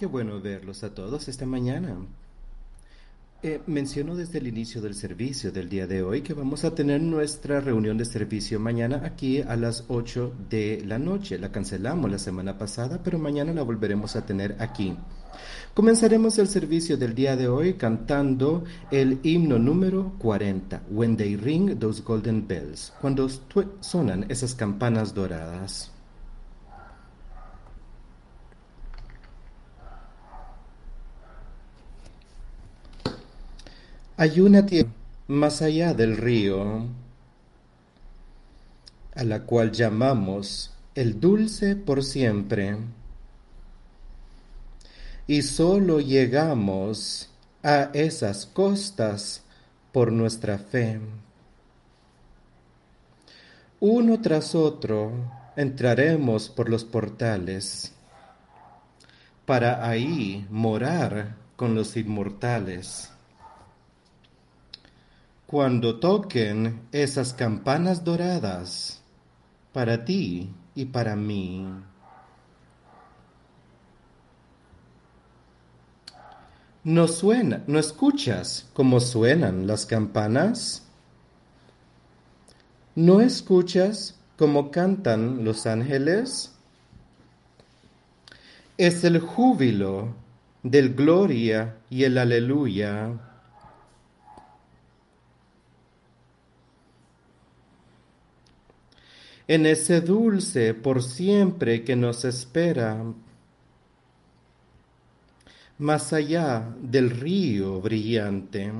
Qué bueno verlos a todos esta mañana. Eh, menciono desde el inicio del servicio del día de hoy que vamos a tener nuestra reunión de servicio mañana aquí a las 8 de la noche. La cancelamos la semana pasada, pero mañana la volveremos a tener aquí. Comenzaremos el servicio del día de hoy cantando el himno número 40, When They Ring Those Golden Bells, cuando sonan esas campanas doradas. Hay una tierra más allá del río, a la cual llamamos el dulce por siempre, y solo llegamos a esas costas por nuestra fe. Uno tras otro entraremos por los portales para ahí morar con los inmortales cuando toquen esas campanas doradas para ti y para mí. ¿No suena, no escuchas cómo suenan las campanas? ¿No escuchas cómo cantan los ángeles? Es el júbilo del gloria y el aleluya en ese dulce por siempre que nos espera, más allá del río brillante.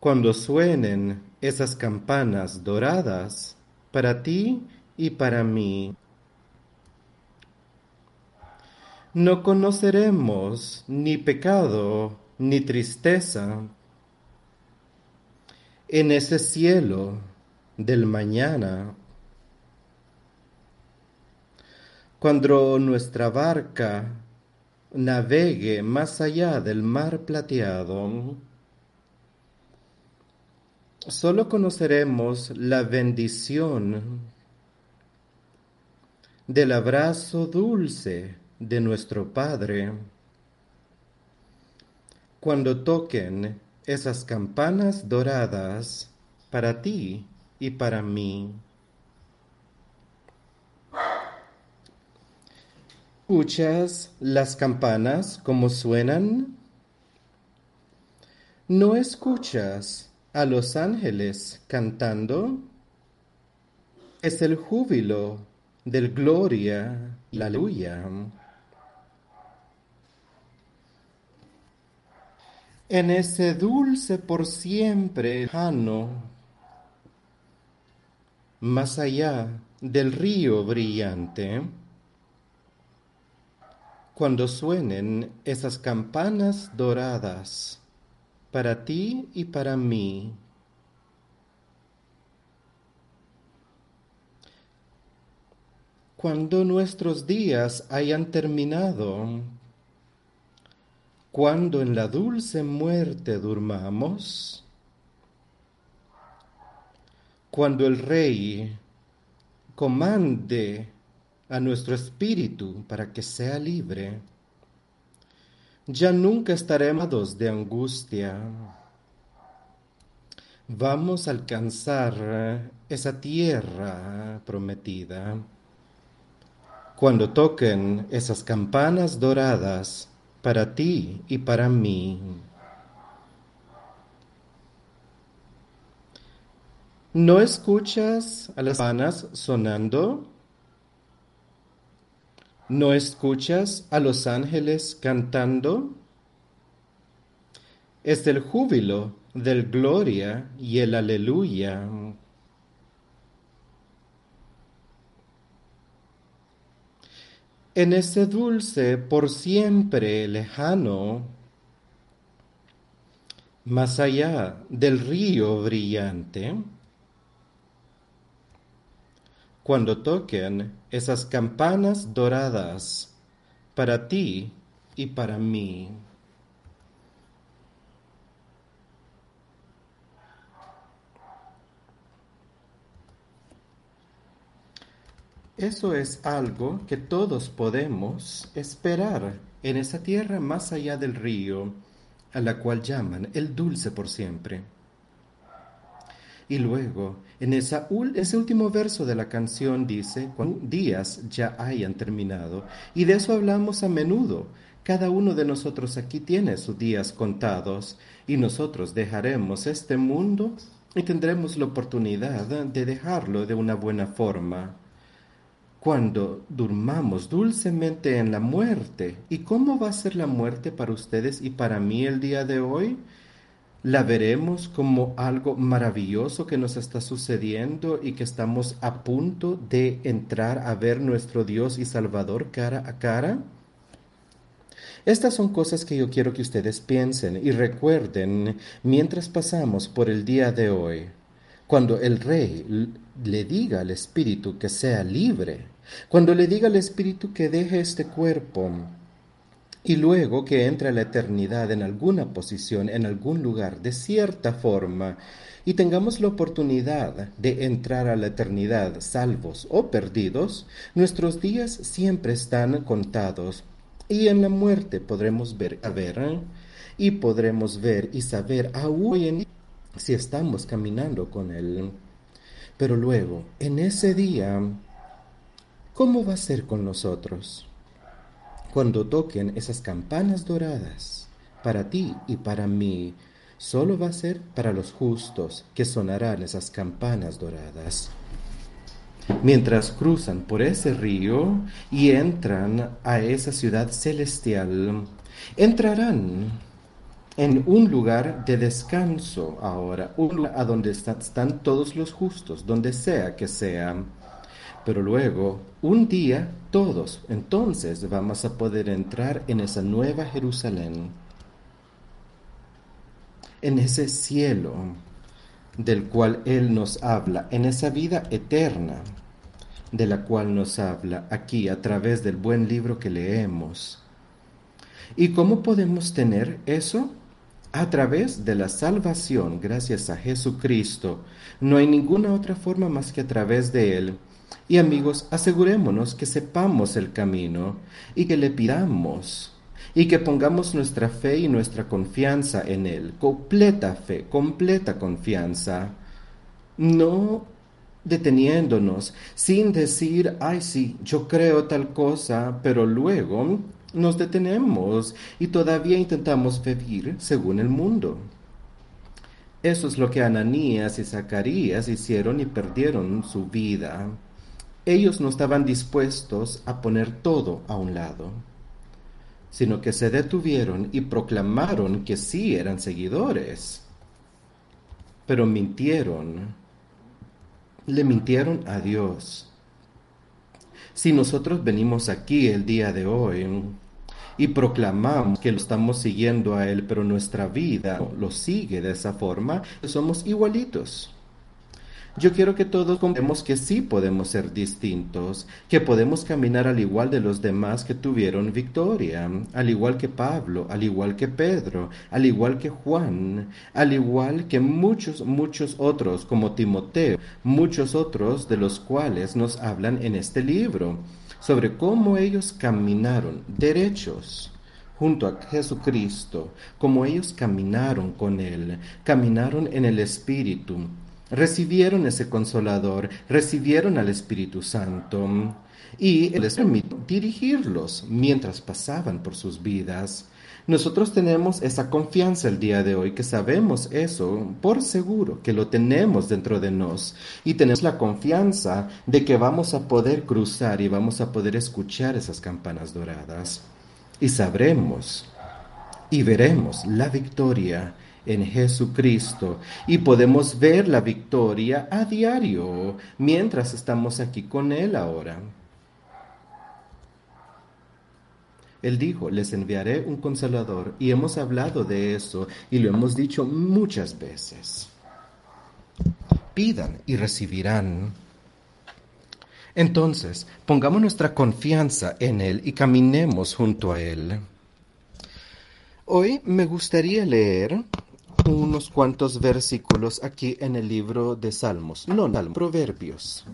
Cuando suenen esas campanas doradas para ti y para mí, no conoceremos ni pecado ni tristeza en ese cielo del mañana. Cuando nuestra barca navegue más allá del mar plateado, solo conoceremos la bendición del abrazo dulce de nuestro Padre. Cuando toquen esas campanas doradas para ti y para mí. ¿Escuchas las campanas como suenan? ¿No escuchas a los ángeles cantando? Es el júbilo del gloria la aleluya. En ese dulce por siempre lejano más allá del río brillante, cuando suenen esas campanas doradas para ti y para mí. Cuando nuestros días hayan terminado, cuando en la dulce muerte durmamos, cuando el Rey comande a nuestro espíritu para que sea libre, ya nunca estaremos de angustia. Vamos a alcanzar esa tierra prometida. Cuando toquen esas campanas doradas para ti y para mí. ¿No escuchas a las campanas sonando? ¿No escuchas a los ángeles cantando? Es el júbilo del gloria y el aleluya. En ese dulce por siempre lejano, más allá del río brillante, cuando toquen esas campanas doradas para ti y para mí. Eso es algo que todos podemos esperar en esa tierra más allá del río, a la cual llaman el dulce por siempre. Y luego, en ese último verso de la canción dice, cuando días ya hayan terminado. Y de eso hablamos a menudo. Cada uno de nosotros aquí tiene sus días contados y nosotros dejaremos este mundo y tendremos la oportunidad de dejarlo de una buena forma. Cuando durmamos dulcemente en la muerte. ¿Y cómo va a ser la muerte para ustedes y para mí el día de hoy? La veremos como algo maravilloso que nos está sucediendo y que estamos a punto de entrar a ver nuestro Dios y Salvador cara a cara? Estas son cosas que yo quiero que ustedes piensen y recuerden mientras pasamos por el día de hoy. Cuando el rey le diga al espíritu que sea libre, cuando le diga al espíritu que deje este cuerpo, y luego que entre la eternidad en alguna posición, en algún lugar, de cierta forma, y tengamos la oportunidad de entrar a la eternidad salvos o perdidos, nuestros días siempre están contados y en la muerte podremos ver a ver y podremos ver y saber aún si estamos caminando con Él. Pero luego, en ese día, ¿cómo va a ser con nosotros? Cuando toquen esas campanas doradas, para ti y para mí, solo va a ser para los justos que sonarán esas campanas doradas. Mientras cruzan por ese río y entran a esa ciudad celestial, entrarán en un lugar de descanso ahora, a donde están todos los justos, donde sea que sean. Pero luego, un día, todos entonces vamos a poder entrar en esa nueva Jerusalén, en ese cielo del cual Él nos habla, en esa vida eterna de la cual nos habla aquí a través del buen libro que leemos. ¿Y cómo podemos tener eso? A través de la salvación, gracias a Jesucristo. No hay ninguna otra forma más que a través de Él. Y amigos, asegurémonos que sepamos el camino y que le pidamos y que pongamos nuestra fe y nuestra confianza en Él, completa fe, completa confianza, no deteniéndonos, sin decir, ay sí, yo creo tal cosa, pero luego nos detenemos y todavía intentamos vivir según el mundo. Eso es lo que Ananías y Zacarías hicieron y perdieron su vida ellos no estaban dispuestos a poner todo a un lado, sino que se detuvieron y proclamaron que sí eran seguidores, pero mintieron, le mintieron a Dios. Si nosotros venimos aquí el día de hoy y proclamamos que lo estamos siguiendo a Él, pero nuestra vida lo sigue de esa forma, somos igualitos. Yo quiero que todos comprendamos que sí podemos ser distintos, que podemos caminar al igual de los demás que tuvieron victoria, al igual que Pablo, al igual que Pedro, al igual que Juan, al igual que muchos, muchos otros como Timoteo, muchos otros de los cuales nos hablan en este libro, sobre cómo ellos caminaron derechos junto a Jesucristo, como ellos caminaron con Él, caminaron en el Espíritu, recibieron ese consolador, recibieron al Espíritu Santo y les permitió dirigirlos mientras pasaban por sus vidas. Nosotros tenemos esa confianza el día de hoy, que sabemos eso por seguro, que lo tenemos dentro de nos y tenemos la confianza de que vamos a poder cruzar y vamos a poder escuchar esas campanas doradas y sabremos y veremos la victoria en Jesucristo y podemos ver la victoria a diario mientras estamos aquí con Él ahora. Él dijo, les enviaré un consolador y hemos hablado de eso y lo hemos dicho muchas veces. Pidan y recibirán. Entonces, pongamos nuestra confianza en Él y caminemos junto a Él. Hoy me gustaría leer unos cuantos versículos aquí en el libro de Salmos, no, Proverbios.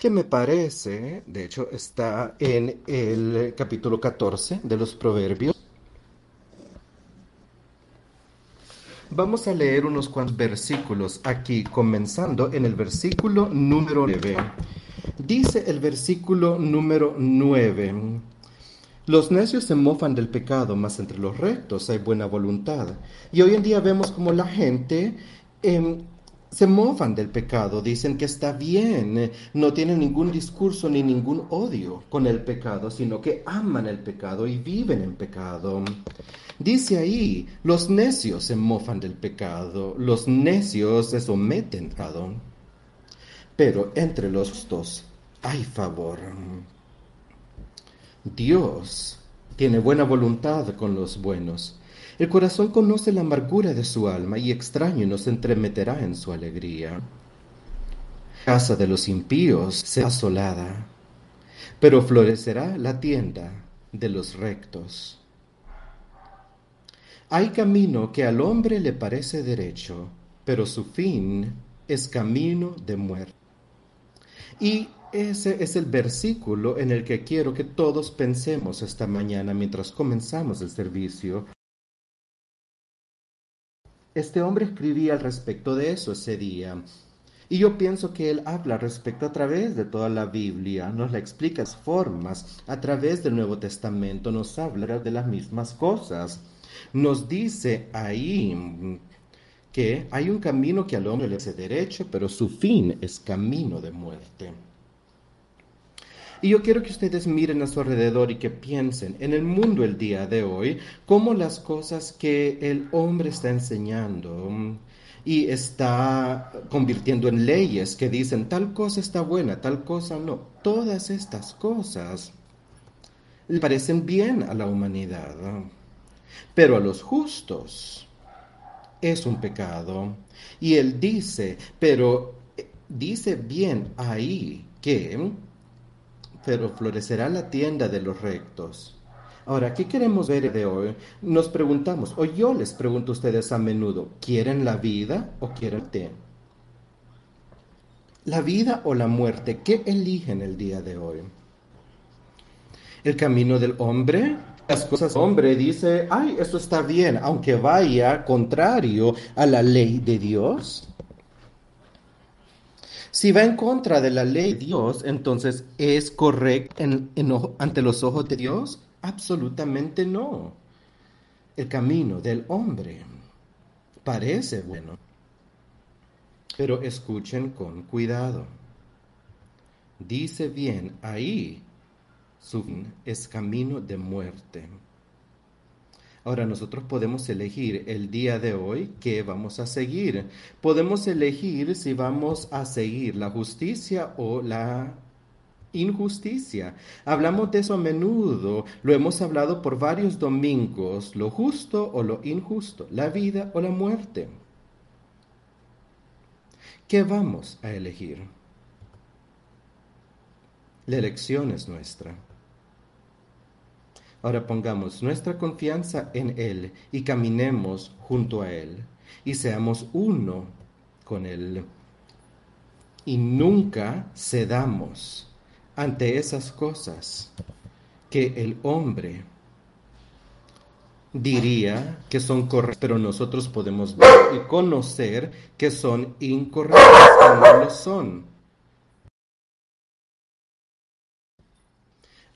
que me parece, de hecho está en el capítulo 14 de los Proverbios. Vamos a leer unos cuantos versículos aquí, comenzando en el versículo número 9. Dice el versículo número 9. Los necios se mofan del pecado, mas entre los rectos hay buena voluntad. Y hoy en día vemos como la gente em, se mofan del pecado, dicen que está bien, eh, no tienen ningún discurso ni ningún odio con el pecado, sino que aman el pecado y viven en pecado. Dice ahí, los necios se mofan del pecado, los necios se someten pecado. Pero entre los dos hay favor. Dios tiene buena voluntad con los buenos el corazón conoce la amargura de su alma y extraño nos entremeterá en su alegría. Casa de los impíos será asolada, pero florecerá la tienda de los rectos. Hay camino que al hombre le parece derecho, pero su fin es camino de muerte. Y ese es el versículo en el que quiero que todos pensemos esta mañana mientras comenzamos el servicio. Este hombre escribía al respecto de eso ese día. Y yo pienso que él habla respecto a través de toda la Biblia, nos la explica las formas, a través del Nuevo Testamento nos habla de las mismas cosas. Nos dice ahí que hay un camino que al hombre le hace derecho, pero su fin es camino de muerte. Y yo quiero que ustedes miren a su alrededor y que piensen en el mundo el día de hoy, cómo las cosas que el hombre está enseñando y está convirtiendo en leyes que dicen tal cosa está buena, tal cosa no. Todas estas cosas le parecen bien a la humanidad, pero a los justos es un pecado. Y él dice, pero eh, dice bien ahí que pero florecerá la tienda de los rectos. Ahora, ¿qué queremos ver de hoy? Nos preguntamos, o yo les pregunto a ustedes a menudo, ¿quieren la vida o quieren té? ¿La vida o la muerte? ¿Qué eligen el día de hoy? ¿El camino del hombre? Las cosas hombre dice, ay, eso está bien, aunque vaya contrario a la ley de Dios. Si va en contra de la ley de Dios, entonces ¿es correcto ante los ojos de Dios? Absolutamente no. El camino del hombre parece bueno, pero escuchen con cuidado. Dice bien ahí, su fin es camino de muerte. Ahora nosotros podemos elegir el día de hoy qué vamos a seguir. Podemos elegir si vamos a seguir la justicia o la injusticia. Hablamos de eso a menudo, lo hemos hablado por varios domingos, lo justo o lo injusto, la vida o la muerte. ¿Qué vamos a elegir? La elección es nuestra. Ahora pongamos nuestra confianza en Él y caminemos junto a Él y seamos uno con Él. Y nunca cedamos ante esas cosas que el hombre diría que son correctas, pero nosotros podemos ver y conocer que son incorrectas, que no lo son.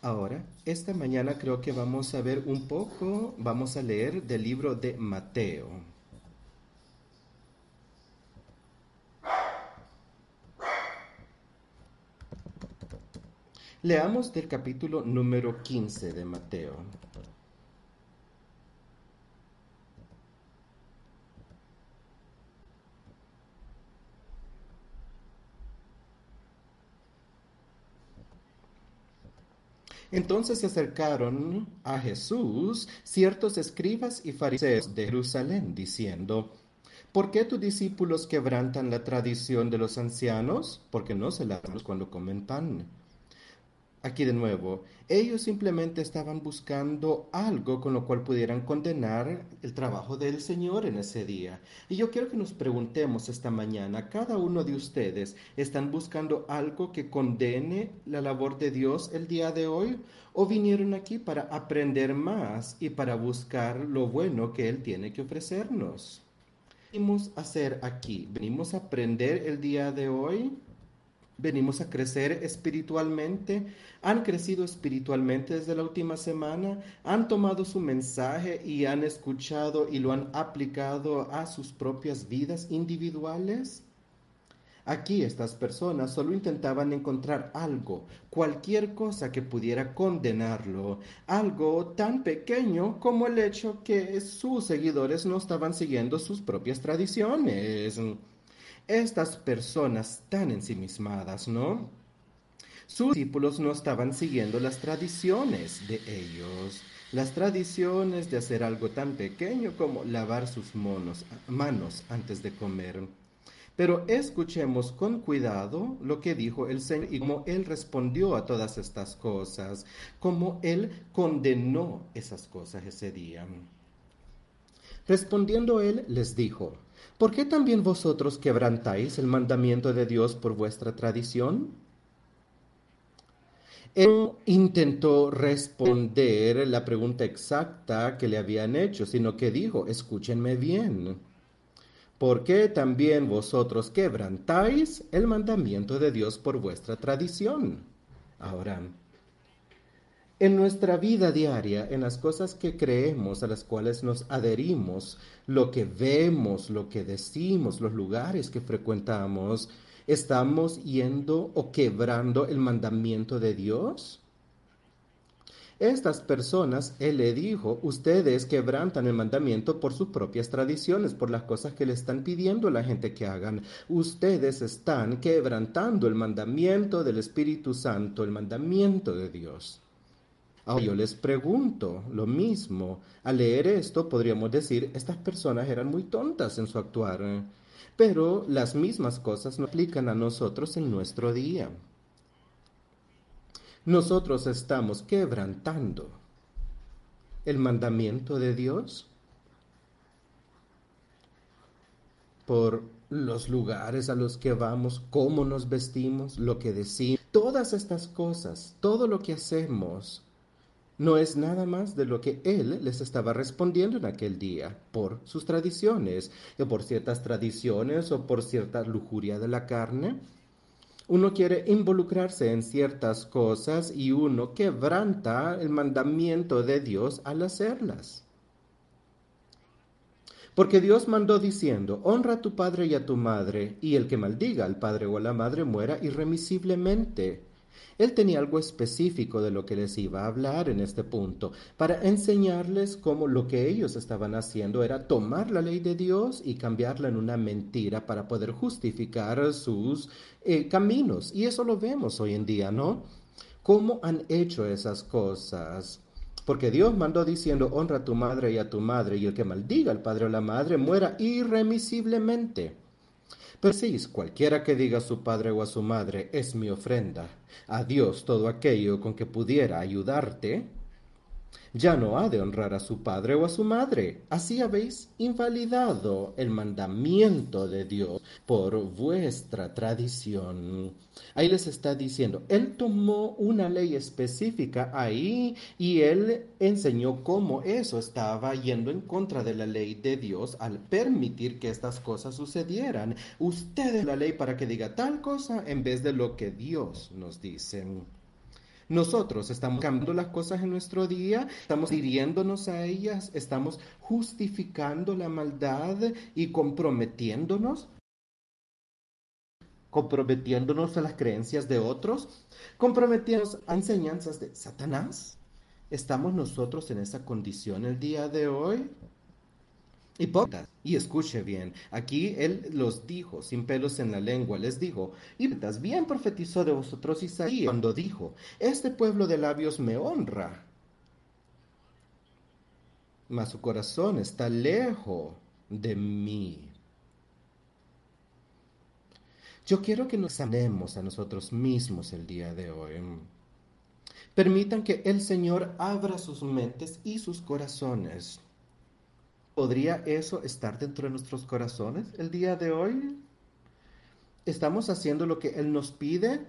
Ahora, esta mañana creo que vamos a ver un poco, vamos a leer del libro de Mateo. Leamos del capítulo número 15 de Mateo. Entonces se acercaron a Jesús ciertos escribas y fariseos de Jerusalén, diciendo, ¿Por qué tus discípulos quebrantan la tradición de los ancianos? Porque no se la cuando comen pan. Aquí de nuevo, ellos simplemente estaban buscando algo con lo cual pudieran condenar el trabajo del Señor en ese día. Y yo quiero que nos preguntemos esta mañana, cada uno de ustedes, ¿están buscando algo que condene la labor de Dios el día de hoy? ¿O vinieron aquí para aprender más y para buscar lo bueno que Él tiene que ofrecernos? ¿Qué venimos a hacer aquí? ¿Venimos a aprender el día de hoy? Venimos a crecer espiritualmente, han crecido espiritualmente desde la última semana, han tomado su mensaje y han escuchado y lo han aplicado a sus propias vidas individuales. Aquí estas personas solo intentaban encontrar algo, cualquier cosa que pudiera condenarlo, algo tan pequeño como el hecho que sus seguidores no estaban siguiendo sus propias tradiciones estas personas tan ensimismadas, ¿no? Sus discípulos no estaban siguiendo las tradiciones de ellos, las tradiciones de hacer algo tan pequeño como lavar sus manos antes de comer. Pero escuchemos con cuidado lo que dijo el Señor y cómo Él respondió a todas estas cosas, cómo Él condenó esas cosas ese día. Respondiendo Él les dijo, ¿Por qué también vosotros quebrantáis el mandamiento de Dios por vuestra tradición? Él intentó responder la pregunta exacta que le habían hecho, sino que dijo, escúchenme bien. ¿Por qué también vosotros quebrantáis el mandamiento de Dios por vuestra tradición? Ahora, en nuestra vida diaria, en las cosas que creemos, a las cuales nos adherimos, lo que vemos, lo que decimos, los lugares que frecuentamos, ¿estamos yendo o quebrando el mandamiento de Dios? Estas personas, Él le dijo, ustedes quebrantan el mandamiento por sus propias tradiciones, por las cosas que le están pidiendo a la gente que hagan. Ustedes están quebrantando el mandamiento del Espíritu Santo, el mandamiento de Dios. Ahora yo les pregunto lo mismo. Al leer esto podríamos decir, estas personas eran muy tontas en su actuar, pero las mismas cosas no aplican a nosotros en nuestro día. Nosotros estamos quebrantando el mandamiento de Dios por los lugares a los que vamos, cómo nos vestimos, lo que decimos, todas estas cosas, todo lo que hacemos no es nada más de lo que él les estaba respondiendo en aquel día, por sus tradiciones, o por ciertas tradiciones o por cierta lujuria de la carne. Uno quiere involucrarse en ciertas cosas y uno quebranta el mandamiento de Dios al hacerlas. Porque Dios mandó diciendo, honra a tu padre y a tu madre, y el que maldiga al padre o a la madre muera irremisiblemente. Él tenía algo específico de lo que les iba a hablar en este punto, para enseñarles cómo lo que ellos estaban haciendo era tomar la ley de Dios y cambiarla en una mentira para poder justificar sus eh, caminos. Y eso lo vemos hoy en día, ¿no? ¿Cómo han hecho esas cosas? Porque Dios mandó diciendo, honra a tu madre y a tu madre, y el que maldiga al padre o la madre muera irremisiblemente. Pero cualquiera que diga a su padre o a su madre, es mi ofrenda, a Dios todo aquello con que pudiera ayudarte, ya no ha de honrar a su padre o a su madre. Así habéis invalidado el mandamiento de Dios por vuestra tradición. Ahí les está diciendo, Él tomó una ley específica ahí y Él enseñó cómo eso estaba yendo en contra de la ley de Dios al permitir que estas cosas sucedieran. Ustedes la ley para que diga tal cosa en vez de lo que Dios nos dice. Nosotros estamos cambiando las cosas en nuestro día, estamos hiriéndonos a ellas, estamos justificando la maldad y comprometiéndonos comprometiéndonos a las creencias de otros, comprometiéndonos a enseñanzas de Satanás. ¿Estamos nosotros en esa condición el día de hoy? Y escuche bien, aquí él los dijo, sin pelos en la lengua, les dijo, hipócritas, bien profetizó de vosotros Isaías cuando dijo, este pueblo de labios me honra, mas su corazón está lejos de mí. Yo quiero que nos amemos a nosotros mismos el día de hoy. Permitan que el Señor abra sus mentes y sus corazones. ¿Podría eso estar dentro de nuestros corazones el día de hoy? ¿Estamos haciendo lo que Él nos pide?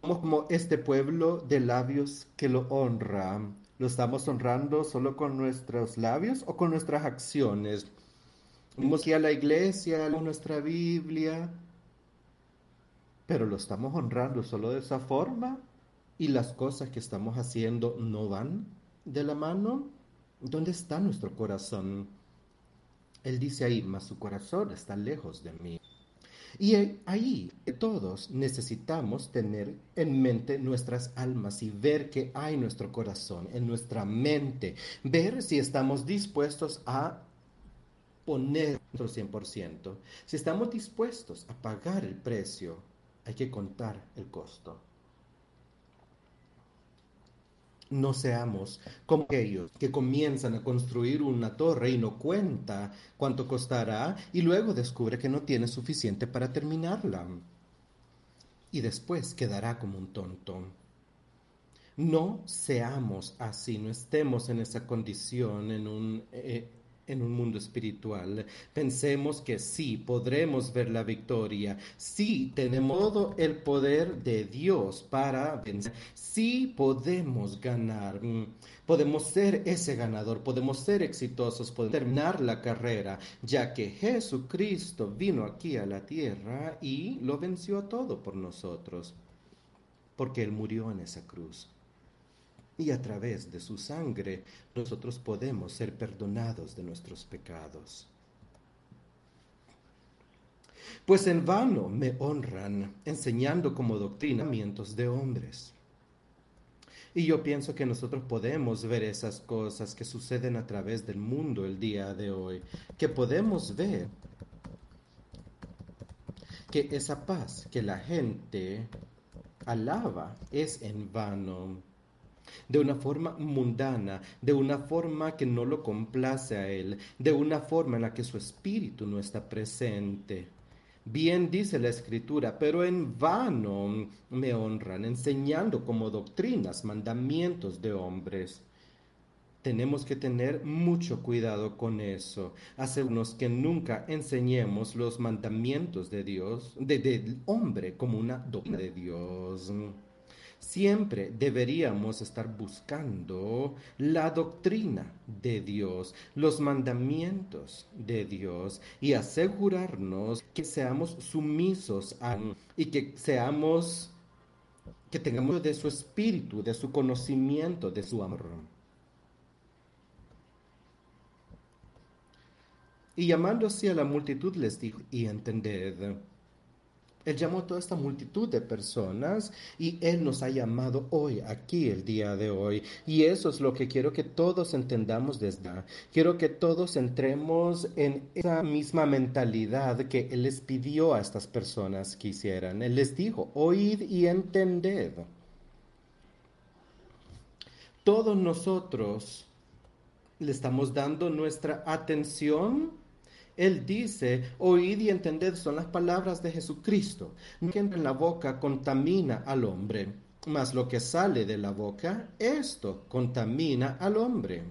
Somos como este pueblo de labios que lo honra. ¿Lo estamos honrando solo con nuestros labios o con nuestras acciones? Vamos a la iglesia, a nuestra Biblia, pero lo estamos honrando solo de esa forma y las cosas que estamos haciendo no van de la mano. ¿Dónde está nuestro corazón? Él dice ahí, mas su corazón está lejos de mí. Y ahí todos necesitamos tener en mente nuestras almas y ver qué hay nuestro corazón, en nuestra mente, ver si estamos dispuestos a poner nuestro 100%. Si estamos dispuestos a pagar el precio, hay que contar el costo. No seamos como aquellos que comienzan a construir una torre y no cuenta cuánto costará y luego descubre que no tiene suficiente para terminarla. Y después quedará como un tonto. No seamos así, no estemos en esa condición, en un... Eh, en un mundo espiritual. Pensemos que sí, podremos ver la victoria. Sí, tenemos todo el poder de Dios para vencer. Sí, podemos ganar. Mm, podemos ser ese ganador, podemos ser exitosos, podemos terminar la carrera, ya que Jesucristo vino aquí a la tierra y lo venció a todo por nosotros, porque Él murió en esa cruz y a través de su sangre nosotros podemos ser perdonados de nuestros pecados. Pues en vano me honran enseñando como doctrinamientos de hombres. Y yo pienso que nosotros podemos ver esas cosas que suceden a través del mundo el día de hoy, que podemos ver que esa paz que la gente alaba es en vano de una forma mundana, de una forma que no lo complace a Él, de una forma en la que su espíritu no está presente. Bien dice la escritura, pero en vano me honran, enseñando como doctrinas mandamientos de hombres. Tenemos que tener mucho cuidado con eso. Hacernos que nunca enseñemos los mandamientos de Dios, del hombre, como una doctrina de Dios. Siempre deberíamos estar buscando la doctrina de Dios, los mandamientos de Dios y asegurarnos que seamos sumisos a y que seamos que tengamos de su espíritu, de su conocimiento, de su amor. Y llamándose a la multitud les dijo, y entended él llamó a toda esta multitud de personas y Él nos ha llamado hoy, aquí, el día de hoy. Y eso es lo que quiero que todos entendamos desde. Quiero que todos entremos en esa misma mentalidad que Él les pidió a estas personas que hicieran. Él les dijo, oíd y entended. Todos nosotros le estamos dando nuestra atención él dice, oíd y entended son las palabras de Jesucristo. Lo que entra en la boca contamina al hombre, mas lo que sale de la boca, esto contamina al hombre.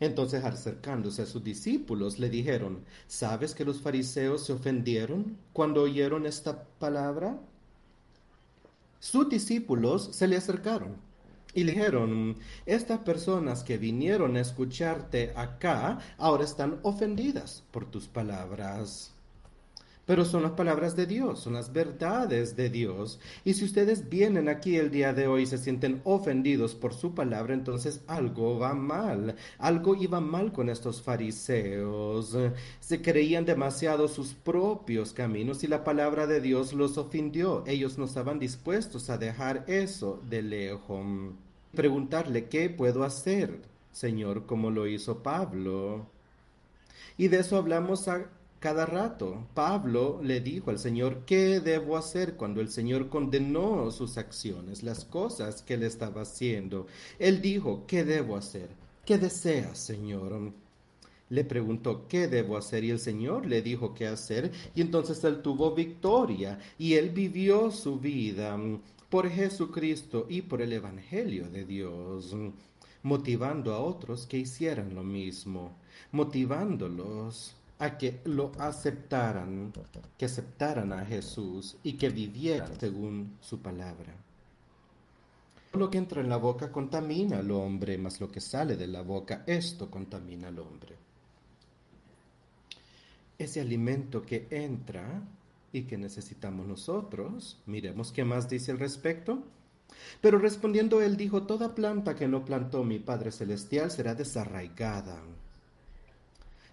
Entonces, acercándose a sus discípulos, le dijeron, ¿sabes que los fariseos se ofendieron cuando oyeron esta palabra? Sus discípulos se le acercaron y dijeron, estas personas que vinieron a escucharte acá ahora están ofendidas por tus palabras. Pero son las palabras de Dios, son las verdades de Dios. Y si ustedes vienen aquí el día de hoy y se sienten ofendidos por su palabra, entonces algo va mal. Algo iba mal con estos fariseos. Se creían demasiado sus propios caminos y la palabra de Dios los ofendió. Ellos no estaban dispuestos a dejar eso de lejos. Preguntarle, ¿qué puedo hacer, Señor, como lo hizo Pablo? Y de eso hablamos a cada rato. Pablo le dijo al Señor, ¿qué debo hacer cuando el Señor condenó sus acciones, las cosas que él estaba haciendo? Él dijo, ¿qué debo hacer? ¿Qué deseas, Señor? Le preguntó, ¿qué debo hacer? Y el Señor le dijo qué hacer. Y entonces él tuvo victoria y él vivió su vida por Jesucristo y por el Evangelio de Dios, motivando a otros que hicieran lo mismo, motivándolos a que lo aceptaran, que aceptaran a Jesús y que vivieran según su palabra. Lo que entra en la boca contamina al hombre, mas lo que sale de la boca, esto contamina al hombre. Ese alimento que entra y que necesitamos nosotros, miremos qué más dice al respecto. Pero respondiendo él dijo, toda planta que no plantó mi Padre Celestial será desarraigada.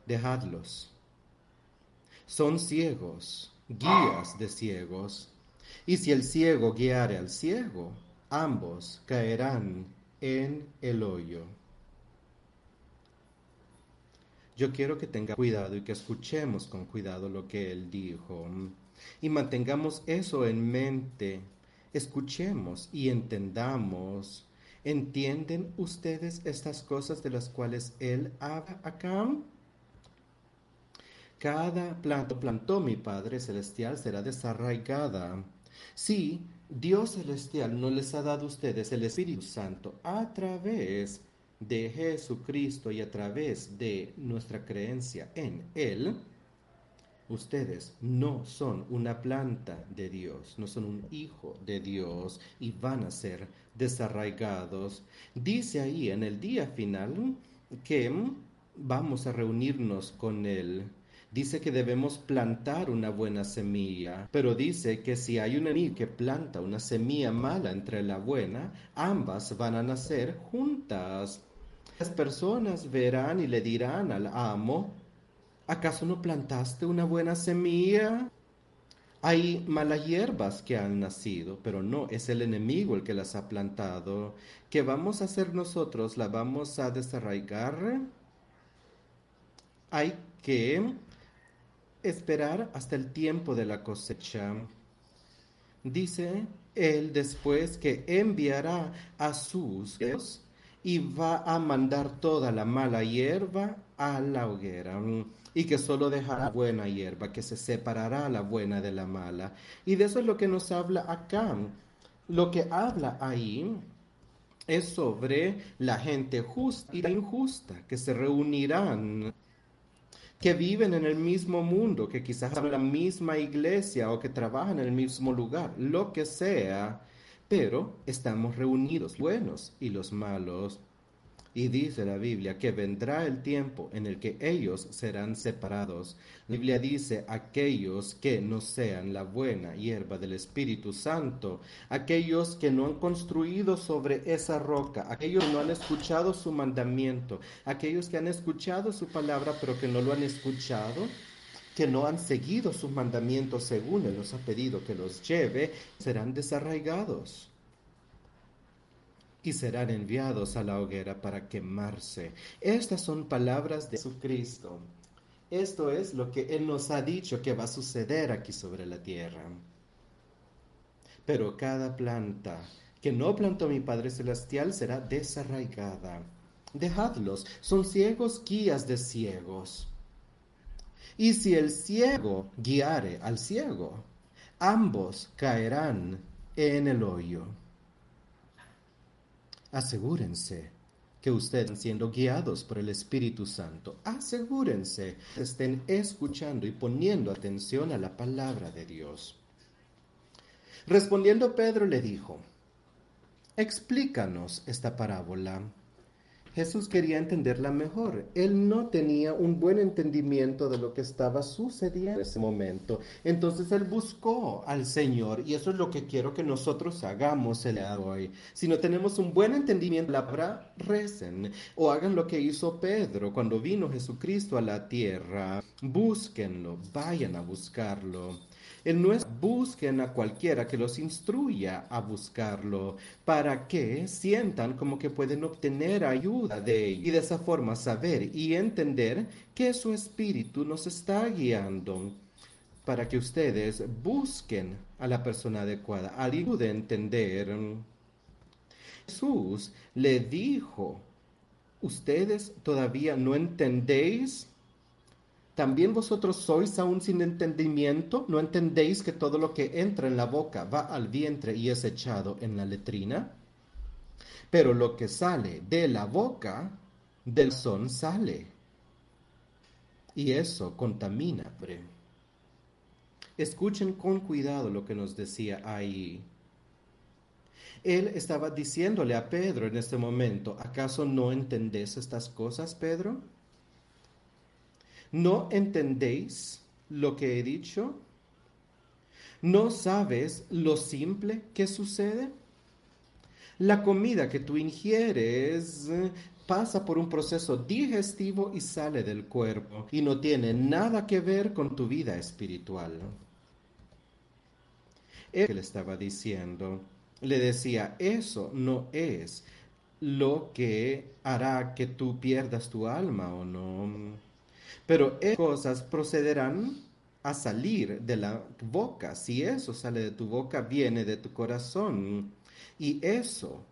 Dejadlos. Son ciegos, guías de ciegos. Y si el ciego guiare al ciego, ambos caerán en el hoyo. Yo quiero que tenga cuidado y que escuchemos con cuidado lo que él dijo y mantengamos eso en mente. Escuchemos y entendamos. ¿Entienden ustedes estas cosas de las cuales él habla acá? Cada planta plantó mi Padre Celestial será desarraigada. Sí, Dios Celestial no les ha dado a ustedes el Espíritu Santo a través de Jesucristo y a través de nuestra creencia en Él. Ustedes no son una planta de Dios, no son un hijo de Dios y van a ser desarraigados. Dice ahí en el día final que vamos a reunirnos con Él dice que debemos plantar una buena semilla, pero dice que si hay un enemigo que planta una semilla mala entre la buena, ambas van a nacer juntas. Las personas verán y le dirán al amo, ¿acaso no plantaste una buena semilla? Hay malas hierbas que han nacido, pero no, es el enemigo el que las ha plantado. ¿Qué vamos a hacer nosotros? ¿La vamos a desarraigar? Hay que esperar hasta el tiempo de la cosecha. Dice él después que enviará a sus y va a mandar toda la mala hierba a la hoguera y que solo dejará buena hierba, que se separará la buena de la mala. Y de eso es lo que nos habla acá. Lo que habla ahí es sobre la gente justa y la injusta que se reunirán que viven en el mismo mundo, que quizás en la misma iglesia o que trabajan en el mismo lugar, lo que sea, pero estamos reunidos, buenos y los malos. Y dice la Biblia que vendrá el tiempo en el que ellos serán separados. La Biblia dice aquellos que no sean la buena hierba del Espíritu Santo, aquellos que no han construido sobre esa roca, aquellos que no han escuchado su mandamiento, aquellos que han escuchado su palabra pero que no lo han escuchado, que no han seguido sus mandamientos según Él los ha pedido que los lleve, serán desarraigados y serán enviados a la hoguera para quemarse. Estas son palabras de Jesucristo. Esto es lo que Él nos ha dicho que va a suceder aquí sobre la tierra. Pero cada planta que no plantó mi Padre Celestial será desarraigada. Dejadlos, son ciegos guías de ciegos. Y si el ciego guiare al ciego, ambos caerán en el hoyo. Asegúrense que ustedes siendo guiados por el Espíritu Santo. Asegúrense que estén escuchando y poniendo atención a la palabra de Dios. Respondiendo Pedro le dijo, explícanos esta parábola. Jesús quería entenderla mejor. Él no tenía un buen entendimiento de lo que estaba sucediendo en ese momento. Entonces él buscó al Señor y eso es lo que quiero que nosotros hagamos el día de hoy. Si no tenemos un buen entendimiento, la palabra recen o hagan lo que hizo Pedro cuando vino Jesucristo a la tierra. Búsquenlo, vayan a buscarlo. En nuestra busquen a cualquiera que los instruya a buscarlo, para que sientan como que pueden obtener ayuda de él y de esa forma saber y entender que su espíritu nos está guiando para que ustedes busquen a la persona adecuada, ayude a entender. Jesús le dijo, ustedes todavía no entendéis ¿También vosotros sois aún sin entendimiento? ¿No entendéis que todo lo que entra en la boca va al vientre y es echado en la letrina? Pero lo que sale de la boca, del son sale. Y eso contamina. Escuchen con cuidado lo que nos decía ahí. Él estaba diciéndole a Pedro en este momento, ¿acaso no entendés estas cosas, Pedro? ¿No entendéis lo que he dicho? ¿No sabes lo simple que sucede? La comida que tú ingieres eh, pasa por un proceso digestivo y sale del cuerpo y no tiene nada que ver con tu vida espiritual. Él le estaba diciendo, le decía, eso no es lo que hará que tú pierdas tu alma o no. Pero esas cosas procederán a salir de la boca. Si eso sale de tu boca, viene de tu corazón. Y eso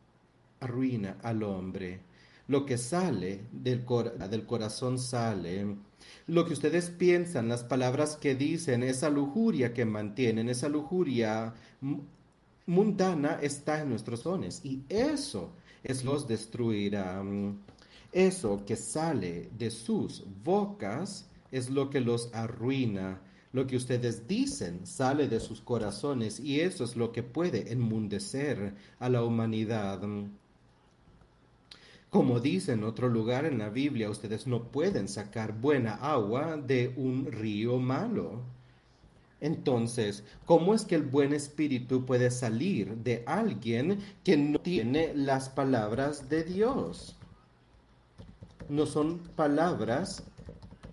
arruina al hombre. Lo que sale del, del corazón sale. Lo que ustedes piensan, las palabras que dicen, esa lujuria que mantienen, esa lujuria mundana está en nuestros dones. Y eso es los destruirá. Eso que sale de sus bocas es lo que los arruina. Lo que ustedes dicen sale de sus corazones y eso es lo que puede enmundecer a la humanidad. Como dice en otro lugar en la Biblia, ustedes no pueden sacar buena agua de un río malo. Entonces, ¿cómo es que el buen espíritu puede salir de alguien que no tiene las palabras de Dios? No son palabras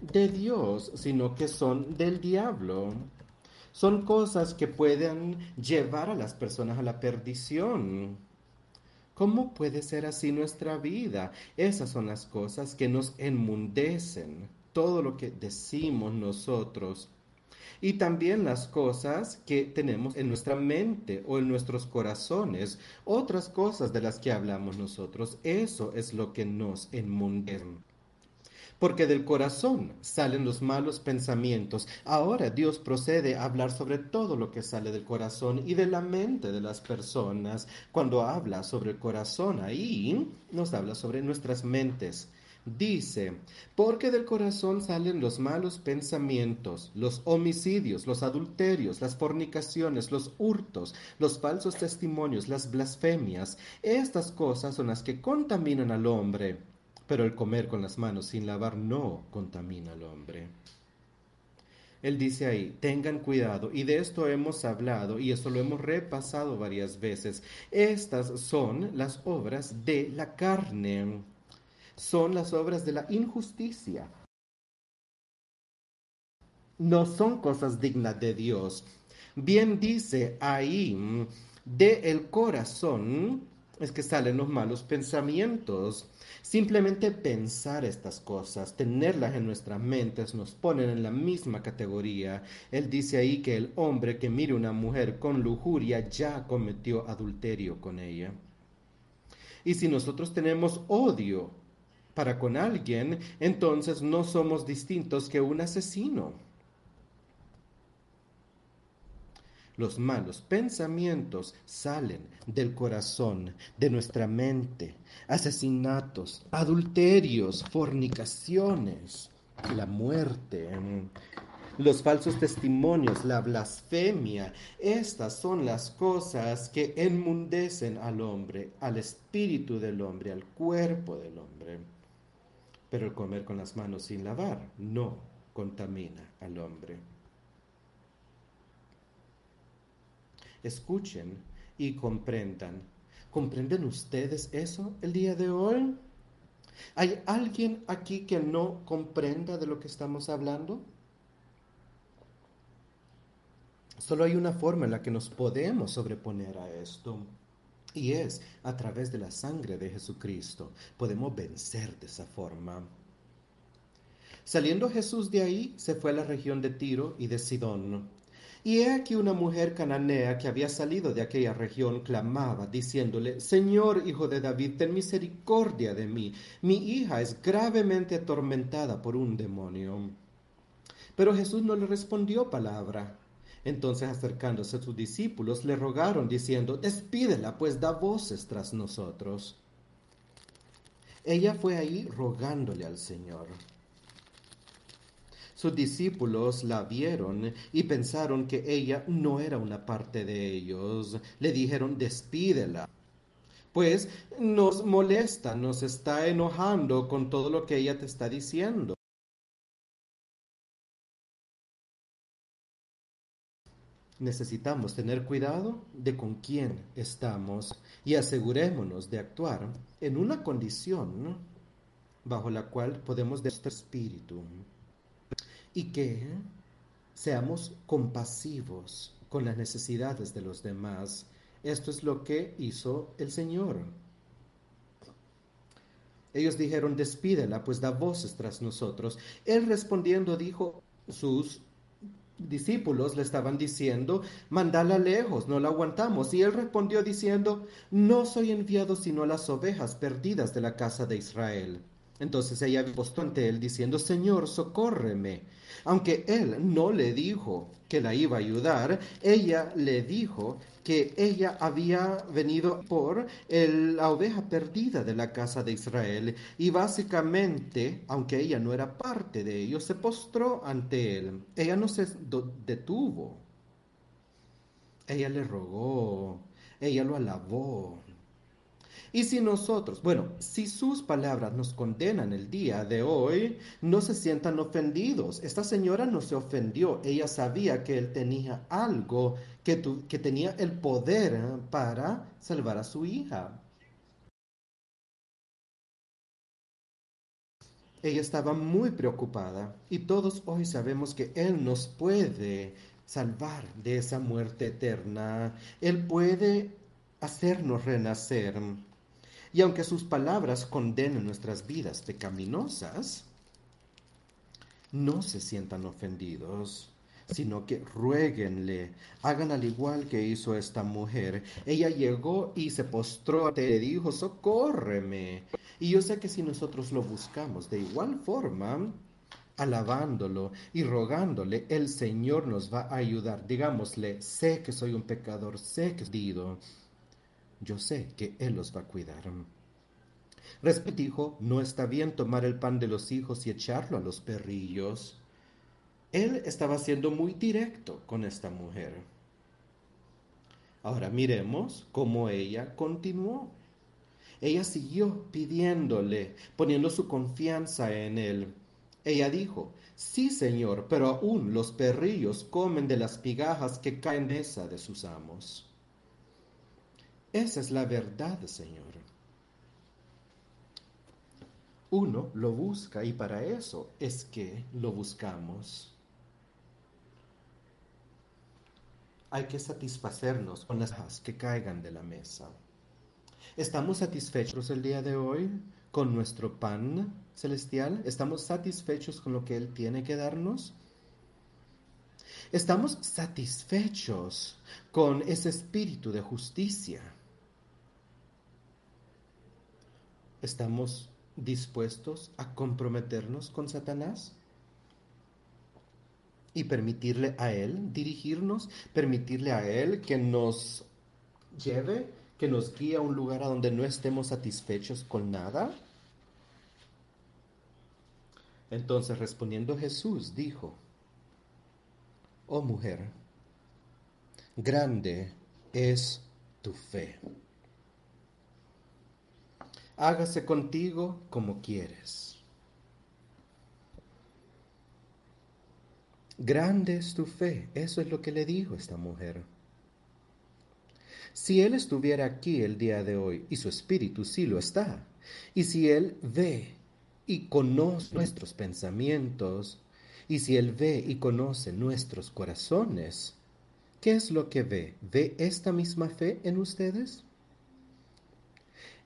de Dios, sino que son del diablo. Son cosas que pueden llevar a las personas a la perdición. ¿Cómo puede ser así nuestra vida? Esas son las cosas que nos enmundecen. Todo lo que decimos nosotros y también las cosas que tenemos en nuestra mente o en nuestros corazones, otras cosas de las que hablamos nosotros, eso es lo que nos enmundece. Porque del corazón salen los malos pensamientos. Ahora Dios procede a hablar sobre todo lo que sale del corazón y de la mente de las personas. Cuando habla sobre el corazón, ahí nos habla sobre nuestras mentes Dice, porque del corazón salen los malos pensamientos, los homicidios, los adulterios, las fornicaciones, los hurtos, los falsos testimonios, las blasfemias. Estas cosas son las que contaminan al hombre, pero el comer con las manos sin lavar no contamina al hombre. Él dice ahí, tengan cuidado, y de esto hemos hablado y esto lo hemos repasado varias veces. Estas son las obras de la carne son las obras de la injusticia. No son cosas dignas de Dios. Bien dice ahí, de el corazón es que salen los malos pensamientos. Simplemente pensar estas cosas, tenerlas en nuestras mentes, nos ponen en la misma categoría. Él dice ahí que el hombre que mire una mujer con lujuria ya cometió adulterio con ella. Y si nosotros tenemos odio para con alguien, entonces no somos distintos que un asesino. Los malos pensamientos salen del corazón, de nuestra mente. Asesinatos, adulterios, fornicaciones, la muerte, los falsos testimonios, la blasfemia. Estas son las cosas que enmundecen al hombre, al espíritu del hombre, al cuerpo del hombre. Pero el comer con las manos sin lavar no contamina al hombre. Escuchen y comprendan. ¿Comprenden ustedes eso el día de hoy? ¿Hay alguien aquí que no comprenda de lo que estamos hablando? Solo hay una forma en la que nos podemos sobreponer a esto. Y es a través de la sangre de Jesucristo. Podemos vencer de esa forma. Saliendo Jesús de ahí, se fue a la región de Tiro y de Sidón. Y he aquí una mujer cananea que había salido de aquella región clamaba, diciéndole, Señor, hijo de David, ten misericordia de mí. Mi hija es gravemente atormentada por un demonio. Pero Jesús no le respondió palabra. Entonces acercándose a sus discípulos le rogaron diciendo, despídela, pues da voces tras nosotros. Ella fue ahí rogándole al Señor. Sus discípulos la vieron y pensaron que ella no era una parte de ellos. Le dijeron, despídela. Pues nos molesta, nos está enojando con todo lo que ella te está diciendo. Necesitamos tener cuidado de con quién estamos y asegurémonos de actuar en una condición bajo la cual podemos de nuestro espíritu y que seamos compasivos con las necesidades de los demás. Esto es lo que hizo el Señor. Ellos dijeron, despídela, pues da voces tras nosotros. Él respondiendo dijo, sus discípulos le estaban diciendo, mandala lejos, no la aguantamos. Y él respondió diciendo, no soy enviado sino a las ovejas perdidas de la casa de Israel. Entonces ella postó ante él diciendo, Señor, socórreme. Aunque él no le dijo que la iba a ayudar, ella le dijo que ella había venido por la oveja perdida de la casa de Israel y básicamente, aunque ella no era parte de ellos, se postró ante él. Ella no se detuvo. Ella le rogó, ella lo alabó, y si nosotros, bueno, si sus palabras nos condenan el día de hoy, no se sientan ofendidos. Esta señora no se ofendió, ella sabía que él tenía algo, que, que tenía el poder para salvar a su hija. Ella estaba muy preocupada y todos hoy sabemos que Él nos puede salvar de esa muerte eterna. Él puede hacernos renacer. Y aunque sus palabras condenen nuestras vidas pecaminosas, no se sientan ofendidos, sino que rueguenle, hagan al igual que hizo esta mujer. Ella llegó y se postró y dijo, socórreme. Y yo sé que si nosotros lo buscamos de igual forma, alabándolo y rogándole, el Señor nos va a ayudar. Digámosle, sé que soy un pecador, sé que he yo sé que Él los va a cuidar. Respet dijo, no está bien tomar el pan de los hijos y echarlo a los perrillos. Él estaba siendo muy directo con esta mujer. Ahora miremos cómo ella continuó. Ella siguió pidiéndole, poniendo su confianza en él. Ella dijo, sí, señor, pero aún los perrillos comen de las pigajas que caen de esa de sus amos. Esa es la verdad, Señor. Uno lo busca y para eso es que lo buscamos. Hay que satisfacernos con las cosas que caigan de la mesa. ¿Estamos satisfechos el día de hoy con nuestro pan celestial? ¿Estamos satisfechos con lo que Él tiene que darnos? ¿Estamos satisfechos con ese espíritu de justicia? ¿Estamos dispuestos a comprometernos con Satanás? Y permitirle a Él dirigirnos, permitirle a Él que nos lleve, que nos guíe a un lugar a donde no estemos satisfechos con nada. Entonces respondiendo Jesús dijo, oh mujer, grande es tu fe hágase contigo como quieres. Grande es tu fe, eso es lo que le dijo esta mujer. Si Él estuviera aquí el día de hoy, y su espíritu sí lo está, y si Él ve y conoce nuestros pensamientos, y si Él ve y conoce nuestros corazones, ¿qué es lo que ve? ¿Ve esta misma fe en ustedes?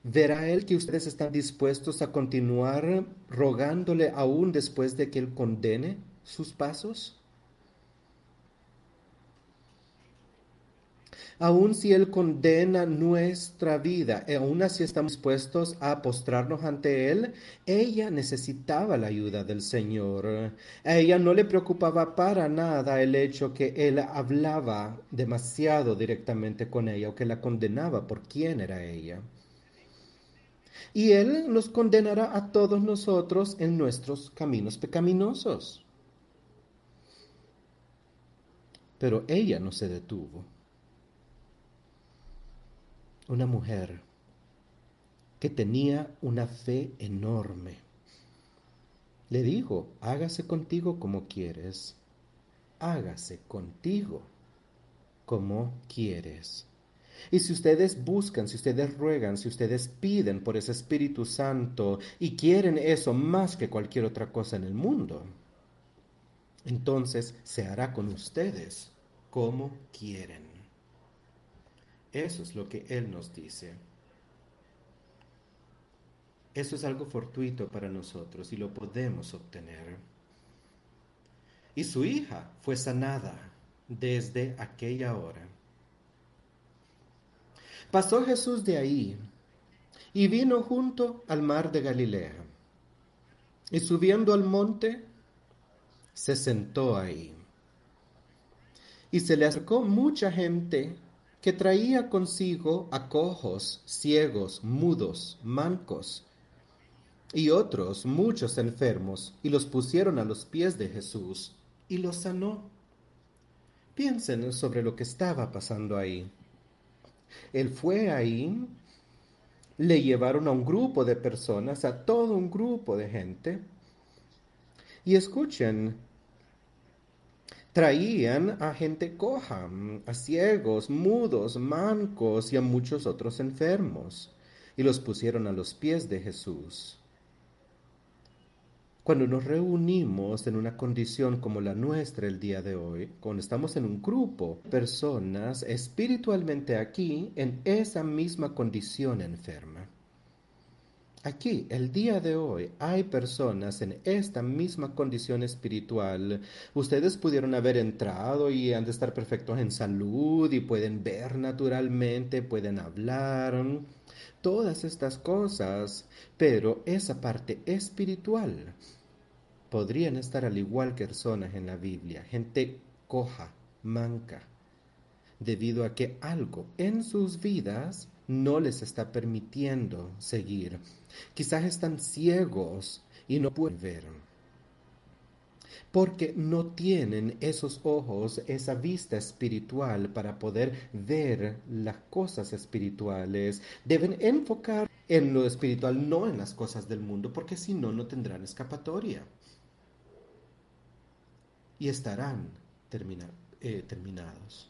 ¿Verá Él que ustedes están dispuestos a continuar rogándole aún después de que Él condene sus pasos? Aun si Él condena nuestra vida, eh, aun así estamos dispuestos a postrarnos ante Él, ella necesitaba la ayuda del Señor. A ella no le preocupaba para nada el hecho que Él hablaba demasiado directamente con ella o que la condenaba por quién era ella. Y Él nos condenará a todos nosotros en nuestros caminos pecaminosos. Pero ella no se detuvo una mujer que tenía una fe enorme. Le dijo, hágase contigo como quieres, hágase contigo como quieres. Y si ustedes buscan, si ustedes ruegan, si ustedes piden por ese Espíritu Santo y quieren eso más que cualquier otra cosa en el mundo, entonces se hará con ustedes como quieren. Eso es lo que Él nos dice. Eso es algo fortuito para nosotros y lo podemos obtener. Y su hija fue sanada desde aquella hora. Pasó Jesús de ahí y vino junto al mar de Galilea. Y subiendo al monte, se sentó ahí. Y se le acercó mucha gente que traía consigo a cojos, ciegos, mudos, mancos y otros muchos enfermos, y los pusieron a los pies de Jesús y los sanó. Piensen sobre lo que estaba pasando ahí. Él fue ahí, le llevaron a un grupo de personas, a todo un grupo de gente, y escuchen traían a gente coja, a ciegos, mudos, mancos y a muchos otros enfermos, y los pusieron a los pies de Jesús. Cuando nos reunimos en una condición como la nuestra el día de hoy, cuando estamos en un grupo, personas espiritualmente aquí en esa misma condición enferma. Aquí, el día de hoy, hay personas en esta misma condición espiritual. Ustedes pudieron haber entrado y han de estar perfectos en salud y pueden ver naturalmente, pueden hablar, todas estas cosas, pero esa parte espiritual podrían estar al igual que personas en la Biblia, gente coja, manca, debido a que algo en sus vidas no les está permitiendo seguir. Quizás están ciegos y no pueden ver. Porque no tienen esos ojos, esa vista espiritual para poder ver las cosas espirituales. Deben enfocar en lo espiritual, no en las cosas del mundo, porque si no, no tendrán escapatoria. Y estarán eh, terminados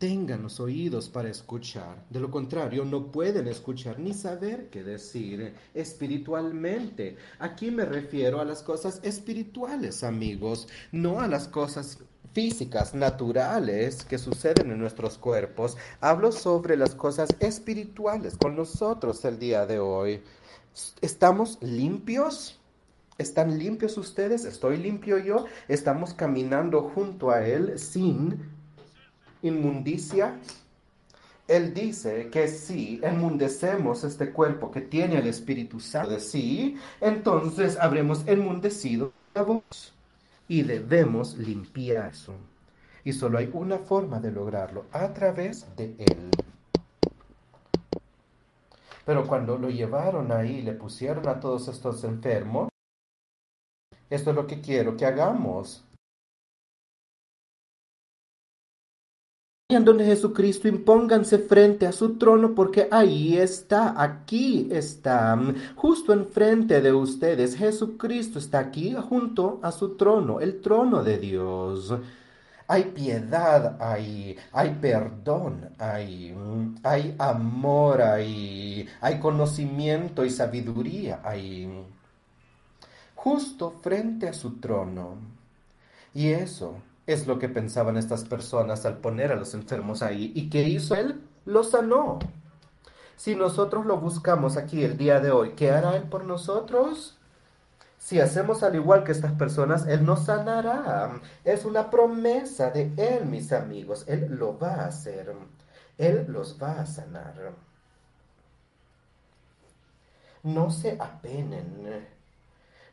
tengan los oídos para escuchar. De lo contrario, no pueden escuchar ni saber qué decir espiritualmente. Aquí me refiero a las cosas espirituales, amigos, no a las cosas físicas, naturales que suceden en nuestros cuerpos. Hablo sobre las cosas espirituales con nosotros el día de hoy. ¿Estamos limpios? ¿Están limpios ustedes? ¿Estoy limpio yo? ¿Estamos caminando junto a Él sin inmundicia? Él dice que si enmundecemos este cuerpo que tiene el Espíritu Santo de sí, entonces habremos enmundecido la voz y debemos limpiar. Y solo hay una forma de lograrlo, a través de Él. Pero cuando lo llevaron ahí le pusieron a todos estos enfermos, esto es lo que quiero que hagamos. donde Jesucristo, impónganse frente a su trono porque ahí está, aquí está, justo enfrente de ustedes. Jesucristo está aquí junto a su trono, el trono de Dios. Hay piedad ahí, hay perdón ahí, hay amor ahí, hay conocimiento y sabiduría ahí. Justo frente a su trono. Y eso es lo que pensaban estas personas al poner a los enfermos ahí. ¿Y qué hizo él? Los sanó. Si nosotros lo buscamos aquí el día de hoy, ¿qué hará él por nosotros? Si hacemos al igual que estas personas, Él nos sanará. Es una promesa de Él, mis amigos. Él lo va a hacer. Él los va a sanar. No se apenen.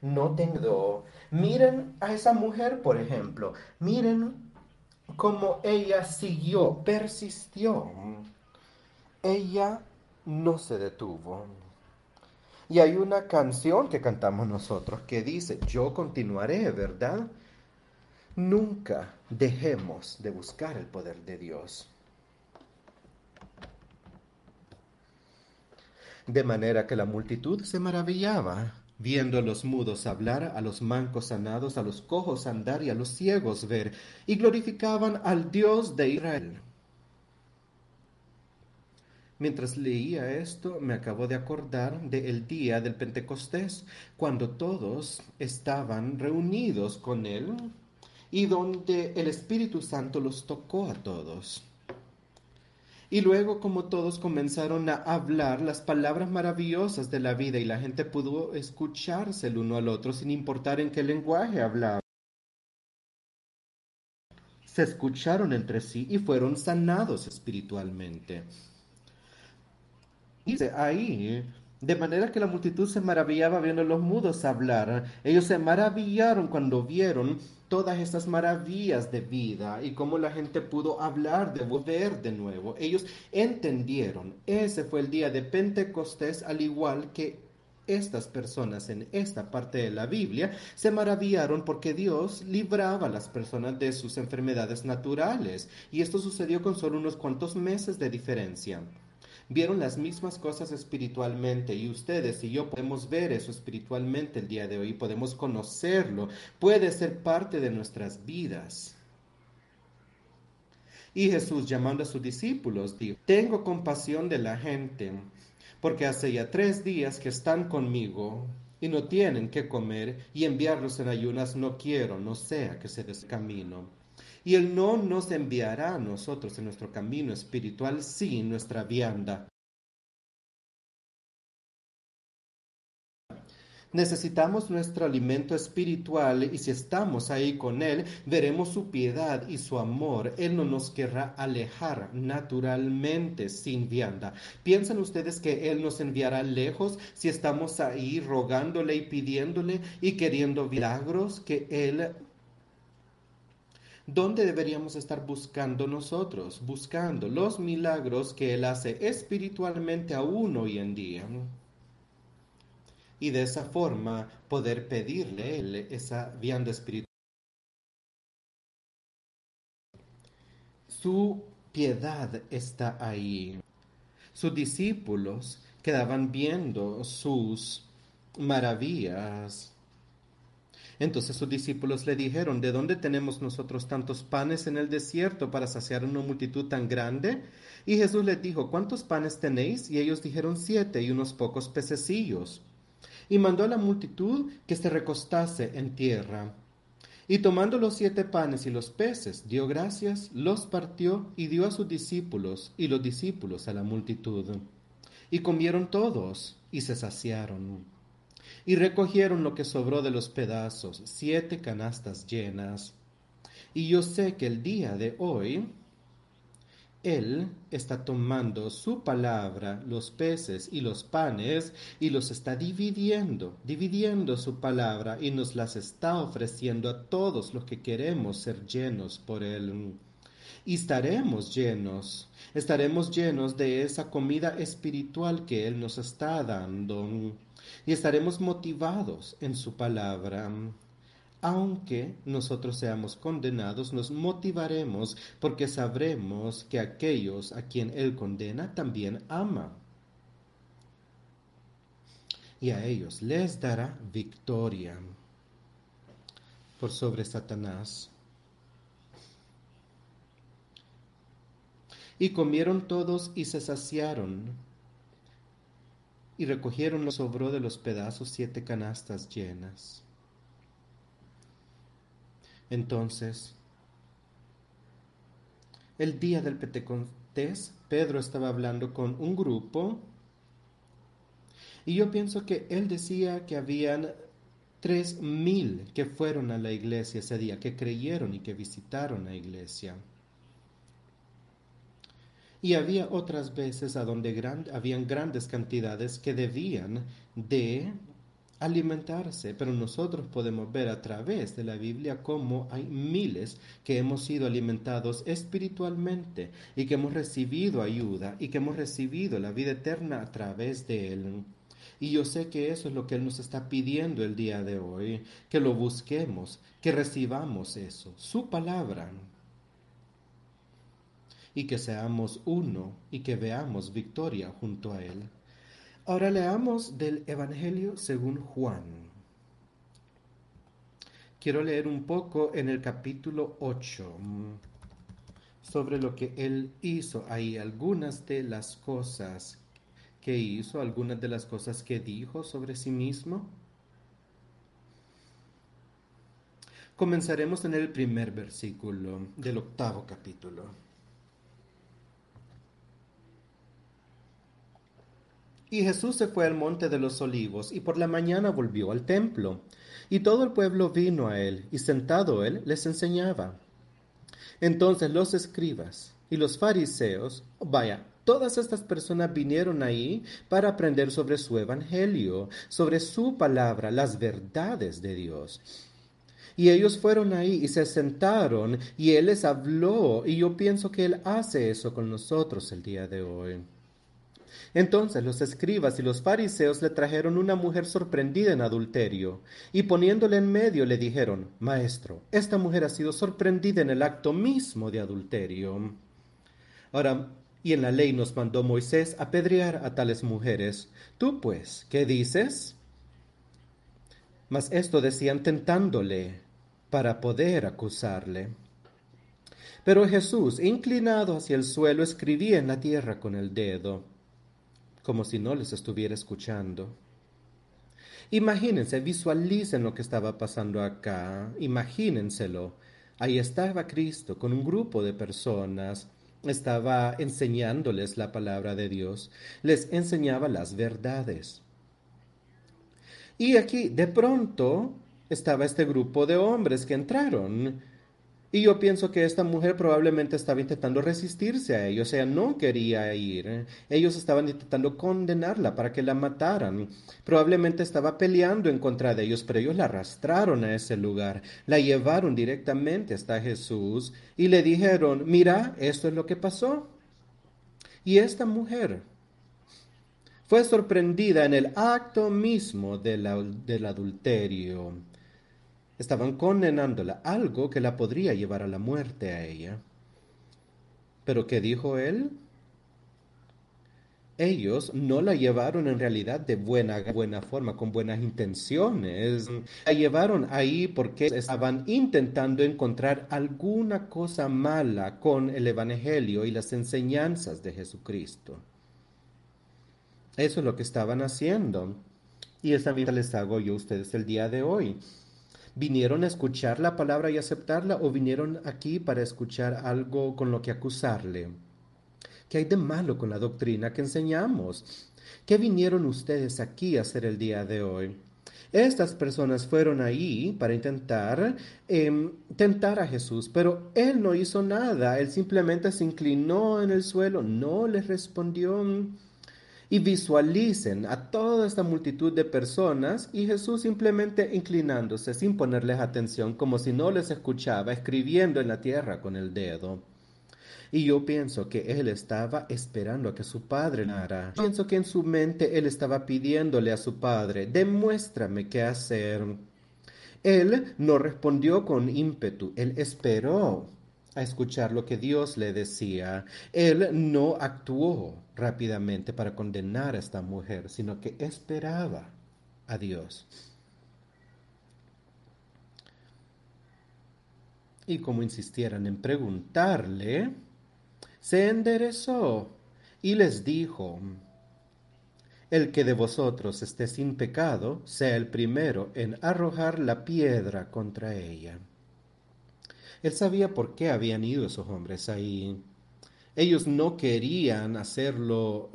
No tengo. Miren a esa mujer, por ejemplo. Miren cómo ella siguió, persistió. Ella no se detuvo. Y hay una canción que cantamos nosotros que dice, yo continuaré, ¿verdad? Nunca dejemos de buscar el poder de Dios. De manera que la multitud se maravillaba, viendo a los mudos hablar, a los mancos sanados, a los cojos andar y a los ciegos ver, y glorificaban al Dios de Israel. Mientras leía esto, me acabo de acordar del día del Pentecostés, cuando todos estaban reunidos con Él y donde el Espíritu Santo los tocó a todos. Y luego, como todos comenzaron a hablar las palabras maravillosas de la vida y la gente pudo escucharse el uno al otro sin importar en qué lenguaje hablaba. Se escucharon entre sí y fueron sanados espiritualmente. Dice ahí, de manera que la multitud se maravillaba viendo a los mudos hablar. Ellos se maravillaron cuando vieron todas estas maravillas de vida y cómo la gente pudo hablar de volver de nuevo. Ellos entendieron. Ese fue el día de Pentecostés, al igual que estas personas en esta parte de la Biblia se maravillaron porque Dios libraba a las personas de sus enfermedades naturales. Y esto sucedió con solo unos cuantos meses de diferencia vieron las mismas cosas espiritualmente y ustedes y yo podemos ver eso espiritualmente el día de hoy, podemos conocerlo, puede ser parte de nuestras vidas. Y Jesús llamando a sus discípulos dijo, tengo compasión de la gente, porque hace ya tres días que están conmigo y no tienen que comer y enviarlos en ayunas no quiero, no sea que se des camino. Y Él no nos enviará a nosotros en nuestro camino espiritual sin nuestra vianda. Necesitamos nuestro alimento espiritual y si estamos ahí con Él, veremos su piedad y su amor. Él no nos querrá alejar naturalmente sin vianda. ¿Piensan ustedes que Él nos enviará lejos si estamos ahí rogándole y pidiéndole y queriendo milagros que Él ¿Dónde deberíamos estar buscando nosotros? Buscando los milagros que Él hace espiritualmente aún hoy en día. Y de esa forma poder pedirle Él esa vianda espiritual. Su piedad está ahí. Sus discípulos quedaban viendo sus maravillas entonces sus discípulos le dijeron, ¿de dónde tenemos nosotros tantos panes en el desierto para saciar una multitud tan grande? Y Jesús les dijo, ¿cuántos panes tenéis? Y ellos dijeron siete y unos pocos pececillos. Y mandó a la multitud que se recostase en tierra. Y tomando los siete panes y los peces, dio gracias, los partió y dio a sus discípulos, y los discípulos a la multitud. Y comieron todos y se saciaron y recogieron lo que sobró de los pedazos, siete canastas llenas. Y yo sé que el día de hoy, Él está tomando su palabra, los peces y los panes, y los está dividiendo, dividiendo su palabra, y nos las está ofreciendo a todos los que queremos ser llenos por Él. Y estaremos llenos, estaremos llenos de esa comida espiritual que Él nos está dando y estaremos motivados en su palabra. Aunque nosotros seamos condenados, nos motivaremos porque sabremos que aquellos a quien Él condena también ama. Y a ellos les dará victoria por sobre Satanás. Y comieron todos y se saciaron y recogieron lo sobró de los pedazos siete canastas llenas. Entonces, el día del Pentecostés, Pedro estaba hablando con un grupo y yo pienso que él decía que habían Tres mil que fueron a la iglesia ese día, que creyeron y que visitaron la iglesia. Y había otras veces a donde habían grandes cantidades que debían de alimentarse, pero nosotros podemos ver a través de la Biblia cómo hay miles que hemos sido alimentados espiritualmente y que hemos recibido ayuda y que hemos recibido la vida eterna a través de Él. Y yo sé que eso es lo que Él nos está pidiendo el día de hoy, que lo busquemos, que recibamos eso, su palabra, y que seamos uno y que veamos victoria junto a Él. Ahora leamos del Evangelio según Juan. Quiero leer un poco en el capítulo 8 mm, sobre lo que él hizo ahí, algunas de las cosas que hizo, algunas de las cosas que dijo sobre sí mismo. Comenzaremos en el primer versículo del octavo capítulo. Y Jesús se fue al monte de los olivos y por la mañana volvió al templo. Y todo el pueblo vino a él, y sentado él les enseñaba. Entonces los escribas y los fariseos, vaya, todas estas personas vinieron ahí para aprender sobre su evangelio, sobre su palabra, las verdades de Dios. Y ellos fueron ahí y se sentaron y Él les habló y yo pienso que Él hace eso con nosotros el día de hoy. Entonces los escribas y los fariseos le trajeron una mujer sorprendida en adulterio, y poniéndole en medio le dijeron, Maestro, esta mujer ha sido sorprendida en el acto mismo de adulterio. Ahora, y en la ley nos mandó Moisés apedrear a tales mujeres. Tú pues, ¿qué dices? Mas esto decían tentándole para poder acusarle. Pero Jesús, inclinado hacia el suelo, escribía en la tierra con el dedo como si no les estuviera escuchando. Imagínense, visualicen lo que estaba pasando acá, imagínenselo. Ahí estaba Cristo con un grupo de personas, estaba enseñándoles la palabra de Dios, les enseñaba las verdades. Y aquí, de pronto, estaba este grupo de hombres que entraron y yo pienso que esta mujer probablemente estaba intentando resistirse a ellos, o sea, no quería ir. Ellos estaban intentando condenarla para que la mataran. Probablemente estaba peleando en contra de ellos, pero ellos la arrastraron a ese lugar, la llevaron directamente hasta Jesús y le dijeron, mira, esto es lo que pasó. Y esta mujer fue sorprendida en el acto mismo del adulterio. Estaban condenándola, algo que la podría llevar a la muerte a ella. Pero ¿qué dijo él? Ellos no la llevaron en realidad de buena, buena forma, con buenas intenciones. La llevaron ahí porque estaban intentando encontrar alguna cosa mala con el Evangelio y las enseñanzas de Jesucristo. Eso es lo que estaban haciendo. Y esa vida les hago yo a ustedes el día de hoy. ¿Vinieron a escuchar la palabra y aceptarla o vinieron aquí para escuchar algo con lo que acusarle? ¿Qué hay de malo con la doctrina que enseñamos? ¿Qué vinieron ustedes aquí a hacer el día de hoy? Estas personas fueron ahí para intentar em, tentar a Jesús, pero él no hizo nada, él simplemente se inclinó en el suelo, no les respondió y visualicen a toda esta multitud de personas y Jesús simplemente inclinándose sin ponerles atención como si no les escuchaba, escribiendo en la tierra con el dedo. Y yo pienso que él estaba esperando a que su padre nara. Pienso que en su mente él estaba pidiéndole a su padre, demuéstrame qué hacer. Él no respondió con ímpetu, él esperó a escuchar lo que Dios le decía. Él no actuó rápidamente para condenar a esta mujer, sino que esperaba a Dios. Y como insistieran en preguntarle, se enderezó y les dijo, el que de vosotros esté sin pecado, sea el primero en arrojar la piedra contra ella. Él sabía por qué habían ido esos hombres ahí. Ellos no querían hacerlo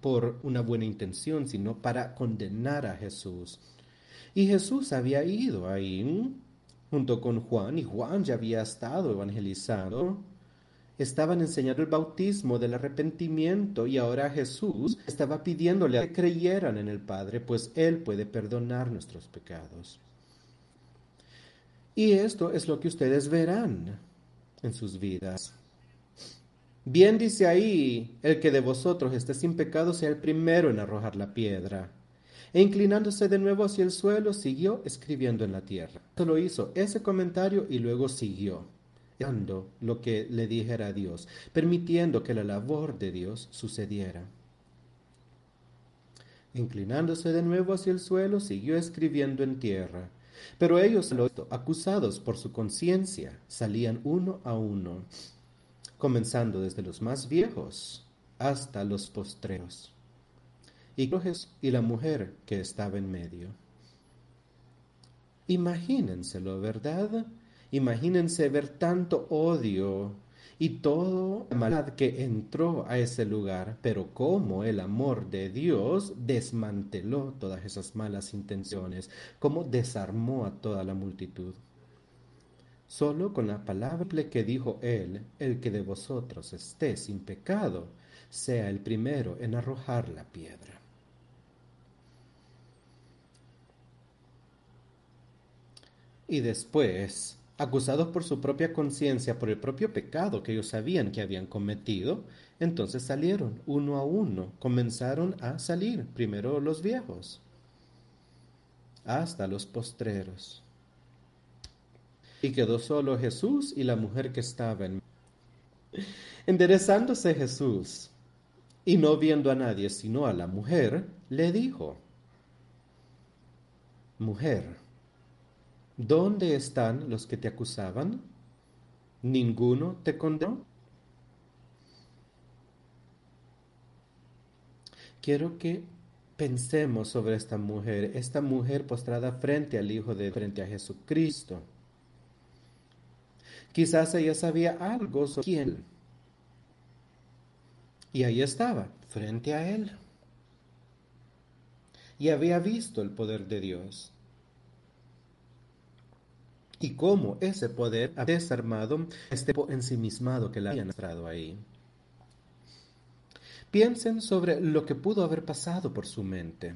por una buena intención, sino para condenar a Jesús. Y Jesús había ido ahí junto con Juan y Juan ya había estado evangelizando. Estaban enseñando el bautismo del arrepentimiento y ahora Jesús estaba pidiéndole que creyeran en el Padre, pues Él puede perdonar nuestros pecados. Y esto es lo que ustedes verán en sus vidas. Bien dice ahí, el que de vosotros esté sin pecado sea el primero en arrojar la piedra. E inclinándose de nuevo hacia el suelo, siguió escribiendo en la tierra. Solo hizo ese comentario y luego siguió, dando lo que le dijera a Dios, permitiendo que la labor de Dios sucediera. Inclinándose de nuevo hacia el suelo, siguió escribiendo en tierra. Pero ellos, acusados por su conciencia, salían uno a uno, comenzando desde los más viejos hasta los postreros y la mujer que estaba en medio. Imagínenselo, ¿verdad? Imagínense ver tanto odio y todo la maldad que entró a ese lugar, pero cómo el amor de Dios desmanteló todas esas malas intenciones, cómo desarmó a toda la multitud. Solo con la palabra que dijo él, el que de vosotros esté sin pecado, sea el primero en arrojar la piedra. Y después, acusados por su propia conciencia por el propio pecado que ellos sabían que habían cometido, entonces salieron uno a uno, comenzaron a salir, primero los viejos, hasta los postreros. Y quedó solo Jesús y la mujer que estaba en... Enderezándose Jesús y no viendo a nadie sino a la mujer, le dijo, Mujer, ¿Dónde están los que te acusaban? ¿Ninguno te condenó? Quiero que pensemos sobre esta mujer, esta mujer postrada frente al Hijo de frente a Jesucristo. Quizás ella sabía algo sobre quién. Y ahí estaba, frente a él. Y había visto el poder de Dios y cómo ese poder ha desarmado este ensimismado que le habían entrado ahí. Piensen sobre lo que pudo haber pasado por su mente.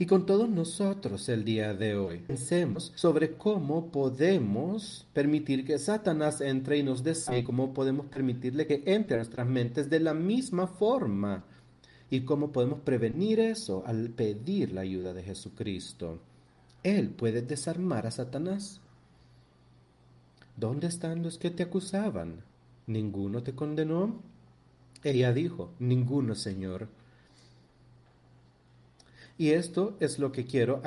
Y con todos nosotros el día de hoy, pensemos sobre cómo podemos permitir que Satanás entre y nos desee, cómo podemos permitirle que entre a nuestras mentes de la misma forma y cómo podemos prevenir eso al pedir la ayuda de Jesucristo. Él puede desarmar a Satanás. ¿Dónde están los que te acusaban? ¿Ninguno te condenó? Ella dijo, ninguno, Señor. Y esto es lo que quiero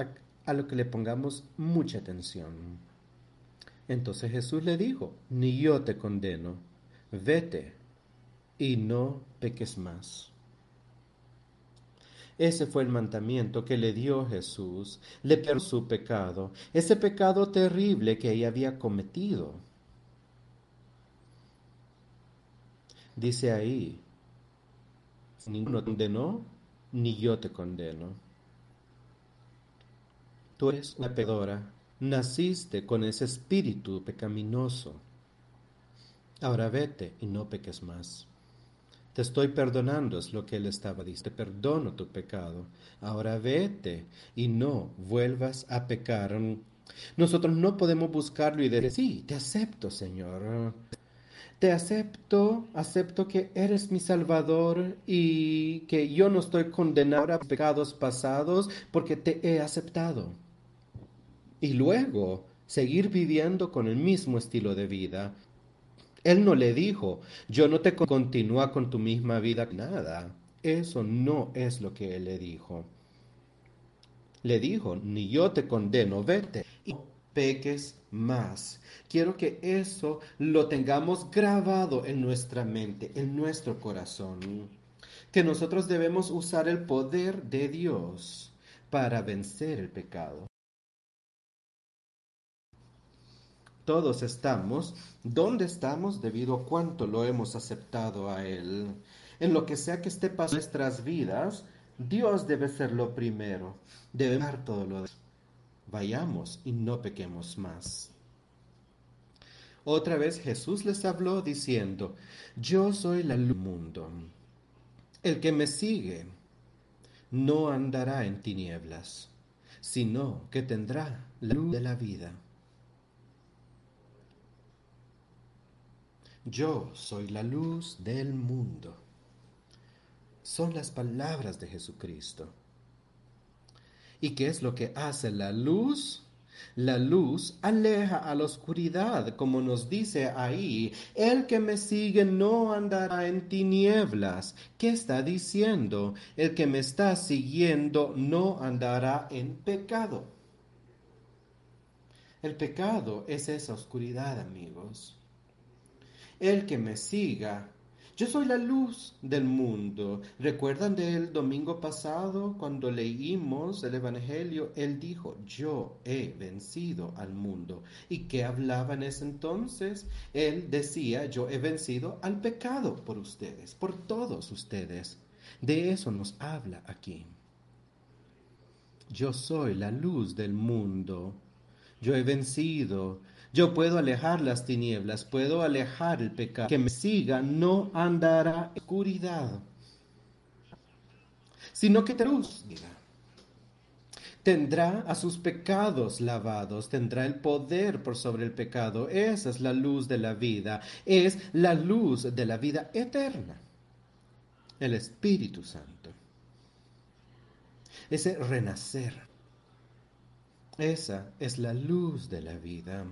a, lo que le pongamos mucha atención. Entonces Jesús le dijo, ni yo te condeno, vete y no peques más. Ese fue el mandamiento que le dio Jesús. Le perdonó su pecado, ese pecado terrible que ella había cometido. Dice ahí, ninguno condenó, ni yo te condeno. Tú eres una pecadora, naciste con ese espíritu pecaminoso. Ahora vete y no peques más. Te estoy perdonando, es lo que él estaba diciendo. Te perdono tu pecado. Ahora vete y no vuelvas a pecar. Nosotros no podemos buscarlo y decir, sí, te acepto, Señor. Te acepto, acepto que eres mi Salvador y que yo no estoy condenado a pecados pasados porque te he aceptado. Y luego seguir viviendo con el mismo estilo de vida, él no le dijo, yo no te continúa con tu misma vida, nada. Eso no es lo que él le dijo. Le dijo, ni yo te condeno, vete y peques más. Quiero que eso lo tengamos grabado en nuestra mente, en nuestro corazón. Que nosotros debemos usar el poder de Dios para vencer el pecado. Todos estamos donde estamos debido a cuánto lo hemos aceptado a Él. En lo que sea que esté pasando en nuestras vidas, Dios debe ser lo primero, debe dar todo lo demás. Vayamos y no pequemos más. Otra vez Jesús les habló diciendo, yo soy la luz del mundo. El que me sigue no andará en tinieblas, sino que tendrá la luz de la vida. Yo soy la luz del mundo. Son las palabras de Jesucristo. ¿Y qué es lo que hace la luz? La luz aleja a la oscuridad, como nos dice ahí, el que me sigue no andará en tinieblas. ¿Qué está diciendo? El que me está siguiendo no andará en pecado. El pecado es esa oscuridad, amigos. El que me siga yo soy la luz del mundo. ¿Recuerdan del domingo pasado cuando leímos el Evangelio? Él dijo, yo he vencido al mundo. ¿Y qué hablaba en ese entonces? Él decía, yo he vencido al pecado por ustedes, por todos ustedes. De eso nos habla aquí. Yo soy la luz del mundo. Yo he vencido yo puedo alejar las tinieblas, puedo alejar el pecado. Que me siga no andará en oscuridad, sino que luz tendrá a sus pecados lavados, tendrá el poder por sobre el pecado. Esa es la luz de la vida, es la luz de la vida eterna, el Espíritu Santo. Ese renacer, esa es la luz de la vida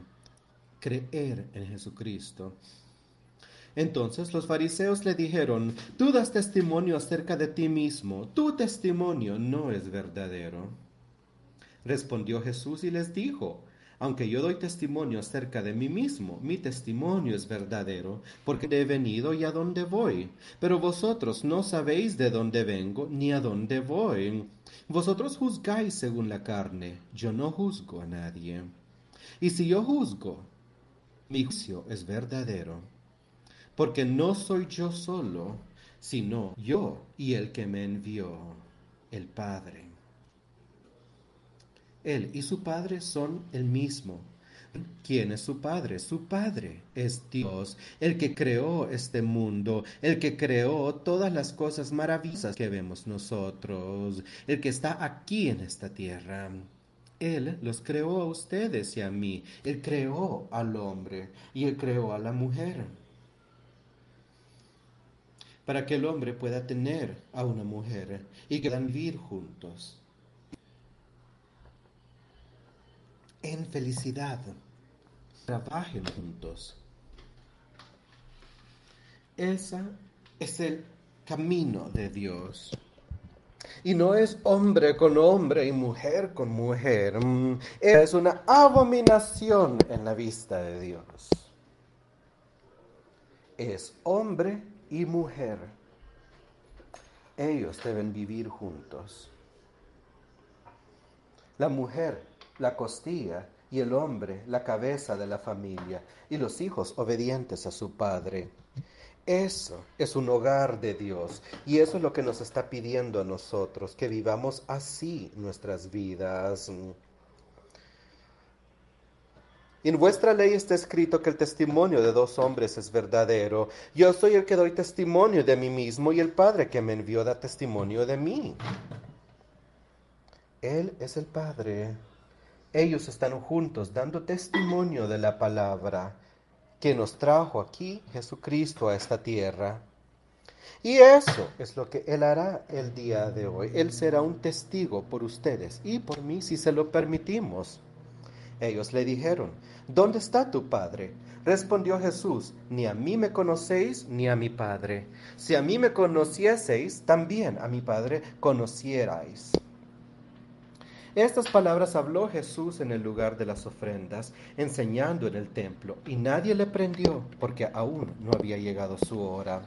creer en Jesucristo. Entonces los fariseos le dijeron, tú das testimonio acerca de ti mismo, tu testimonio no es verdadero. Respondió Jesús y les dijo, aunque yo doy testimonio acerca de mí mismo, mi testimonio es verdadero, porque he venido y a dónde voy. Pero vosotros no sabéis de dónde vengo ni a dónde voy. Vosotros juzgáis según la carne, yo no juzgo a nadie. Y si yo juzgo, mi juicio es verdadero, porque no soy yo solo, sino yo y el que me envió, el Padre. Él y su Padre son el mismo. ¿Quién es su Padre? Su Padre es Dios, el que creó este mundo, el que creó todas las cosas maravillosas que vemos nosotros, el que está aquí en esta tierra. Él los creó a ustedes y a mí. Él creó al hombre y Él creó a la mujer. Para que el hombre pueda tener a una mujer y que puedan vivir juntos. En felicidad. Trabajen juntos. Ese es el camino de Dios. Y no es hombre con hombre y mujer con mujer. Mm, es una abominación en la vista de Dios. Es hombre y mujer. Ellos deben vivir juntos. La mujer, la costilla, y el hombre, la cabeza de la familia, y los hijos obedientes a su padre. Eso es un hogar de Dios y eso es lo que nos está pidiendo a nosotros, que vivamos así nuestras vidas. En vuestra ley está escrito que el testimonio de dos hombres es verdadero. Yo soy el que doy testimonio de mí mismo y el Padre que me envió da testimonio de mí. Él es el Padre. Ellos están juntos dando testimonio de la palabra que nos trajo aquí Jesucristo a esta tierra. Y eso es lo que Él hará el día de hoy. Él será un testigo por ustedes y por mí si se lo permitimos. Ellos le dijeron, ¿dónde está tu Padre? Respondió Jesús, ni a mí me conocéis ni a mi Padre. Si a mí me conocieseis, también a mi Padre conocierais. Estas palabras habló Jesús en el lugar de las ofrendas, enseñando en el templo, y nadie le prendió, porque aún no había llegado su hora.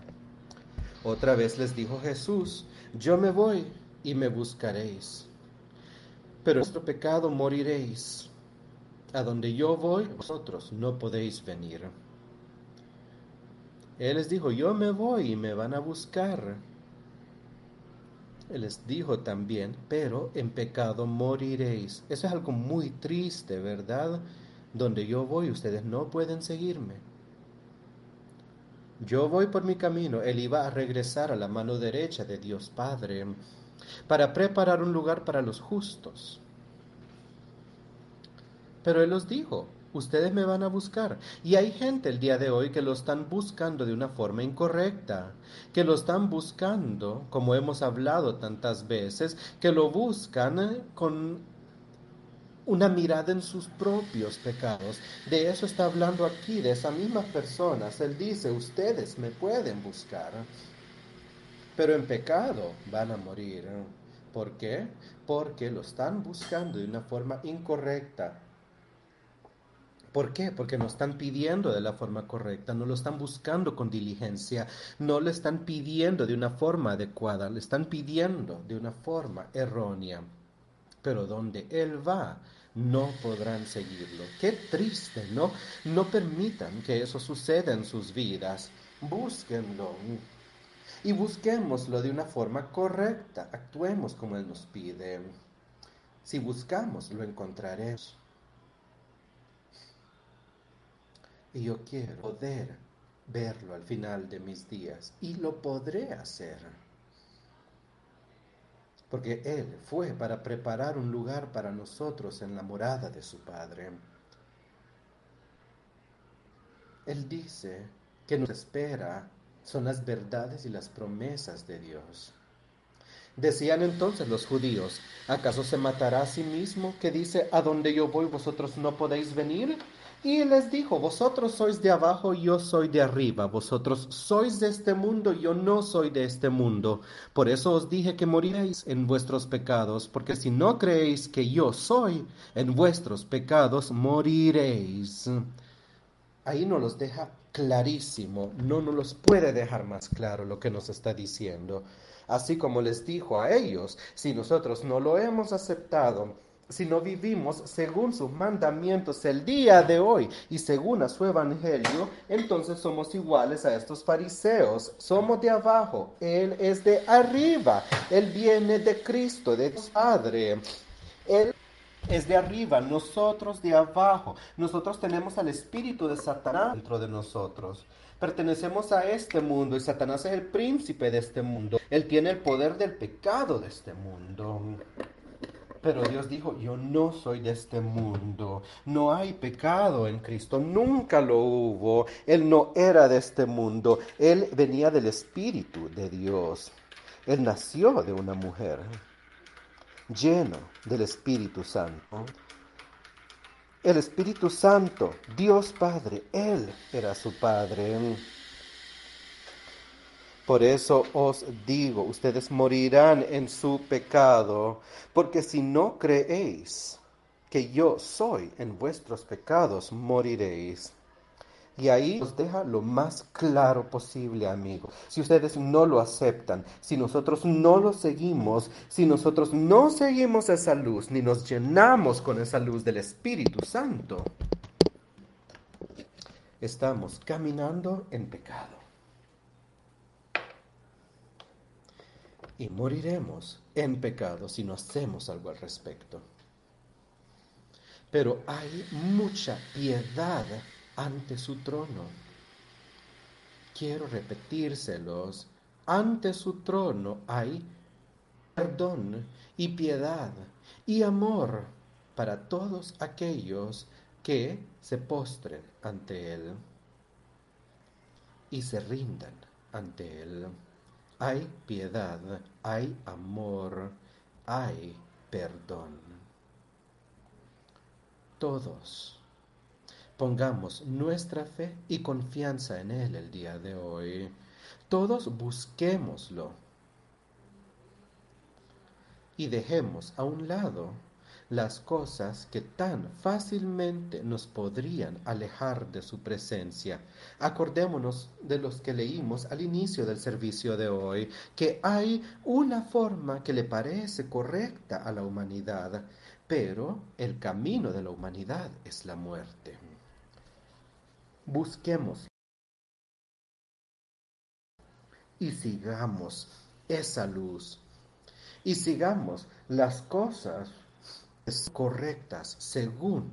Otra vez les dijo Jesús, yo me voy y me buscaréis, pero vuestro pecado moriréis. A donde yo voy, vosotros no podéis venir. Él les dijo, yo me voy y me van a buscar les dijo también, pero en pecado moriréis. Eso es algo muy triste, ¿verdad? Donde yo voy, ustedes no pueden seguirme. Yo voy por mi camino. Él iba a regresar a la mano derecha de Dios Padre para preparar un lugar para los justos. Pero Él los dijo, ustedes me van a buscar. Y hay gente el día de hoy que lo están buscando de una forma incorrecta, que lo están buscando, como hemos hablado tantas veces, que lo buscan eh, con una mirada en sus propios pecados. De eso está hablando aquí, de esas mismas personas. Él dice, ustedes me pueden buscar, pero en pecado van a morir. ¿Por qué? Porque lo están buscando de una forma incorrecta. ¿Por qué? Porque no están pidiendo de la forma correcta, no lo están buscando con diligencia, no le están pidiendo de una forma adecuada, le están pidiendo de una forma errónea pero donde Él va, no podrán seguirlo. Qué triste, ¿no? No permitan que eso suceda en sus vidas. Búsquenlo. Y busquémoslo de una forma correcta. Actuemos como Él nos pide. Si buscamos, lo encontraremos. Y yo quiero poder verlo al final de mis días. Y lo podré hacer porque Él fue para preparar un lugar para nosotros en la morada de su Padre. Él dice que nos espera son las verdades y las promesas de Dios. Decían entonces los judíos, ¿acaso se matará a sí mismo que dice, a donde yo voy vosotros no podéis venir? Y les dijo, vosotros sois de abajo, yo soy de arriba, vosotros sois de este mundo, yo no soy de este mundo. Por eso os dije que moriréis en vuestros pecados, porque si no creéis que yo soy, en vuestros pecados moriréis. Ahí nos los deja clarísimo, no nos los puede dejar más claro lo que nos está diciendo. Así como les dijo a ellos, si nosotros no lo hemos aceptado, si no vivimos según sus mandamientos el día de hoy y según a su evangelio, entonces somos iguales a estos fariseos. Somos de abajo, Él es de arriba, Él viene de Cristo, de Dios Padre. Él es de arriba, nosotros de abajo. Nosotros tenemos al espíritu de Satanás dentro de nosotros. Pertenecemos a este mundo y Satanás es el príncipe de este mundo. Él tiene el poder del pecado de este mundo. Pero Dios dijo, yo no soy de este mundo, no hay pecado en Cristo, nunca lo hubo, Él no era de este mundo, Él venía del Espíritu de Dios, Él nació de una mujer, lleno del Espíritu Santo. El Espíritu Santo, Dios Padre, Él era su Padre. Por eso os digo, ustedes morirán en su pecado, porque si no creéis que yo soy en vuestros pecados, moriréis. Y ahí os deja lo más claro posible, amigos. Si ustedes no lo aceptan, si nosotros no lo seguimos, si nosotros no seguimos esa luz, ni nos llenamos con esa luz del Espíritu Santo, estamos caminando en pecado. Y moriremos en pecado si no hacemos algo al respecto. Pero hay mucha piedad ante su trono. Quiero repetírselos. Ante su trono hay perdón y piedad y amor para todos aquellos que se postren ante Él y se rindan ante Él. Hay piedad, hay amor, hay perdón. Todos pongamos nuestra fe y confianza en Él el día de hoy. Todos busquémoslo y dejemos a un lado las cosas que tan fácilmente nos podrían alejar de su presencia. Acordémonos de los que leímos al inicio del servicio de hoy, que hay una forma que le parece correcta a la humanidad, pero el camino de la humanidad es la muerte. Busquemos y sigamos esa luz y sigamos las cosas correctas según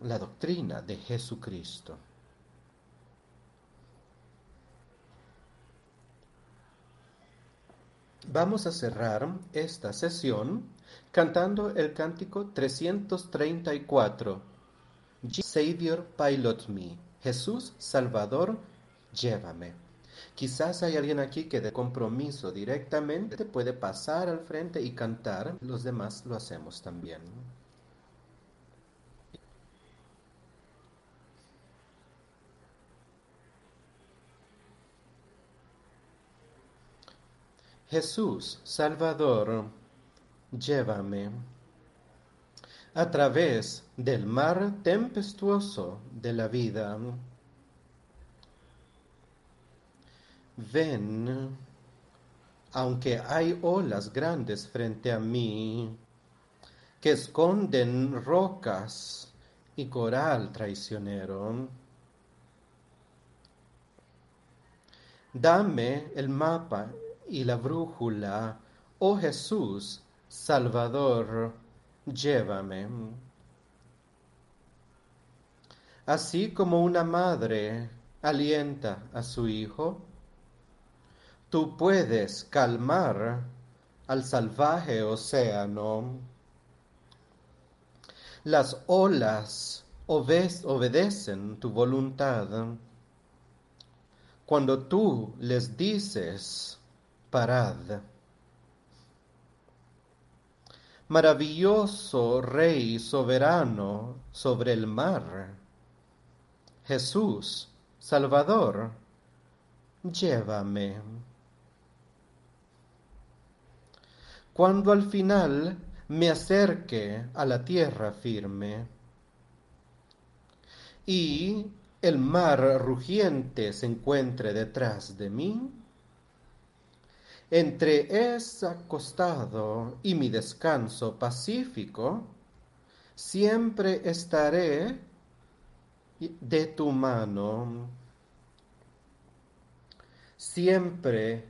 la doctrina de Jesucristo. Vamos a cerrar esta sesión cantando el cántico 334. Savior, pilot me. Jesús, Salvador, llévame. Quizás hay alguien aquí que de compromiso directamente puede pasar al frente y cantar. Los demás lo hacemos también. Jesús, Salvador, llévame a través del mar tempestuoso de la vida. Ven, aunque hay olas grandes frente a mí, que esconden rocas y coral traicionero. Dame el mapa y la brújula, oh Jesús, Salvador, llévame. Así como una madre alienta a su hijo, tú puedes calmar al salvaje océano. Las olas obedecen tu voluntad. Cuando tú les dices, parad. Maravilloso Rey soberano sobre el mar, Jesús, Salvador, llévame. Cuando al final me acerque a la tierra firme y el mar rugiente se encuentre detrás de mí, entre ese acostado y mi descanso pacífico, siempre estaré de tu mano. Siempre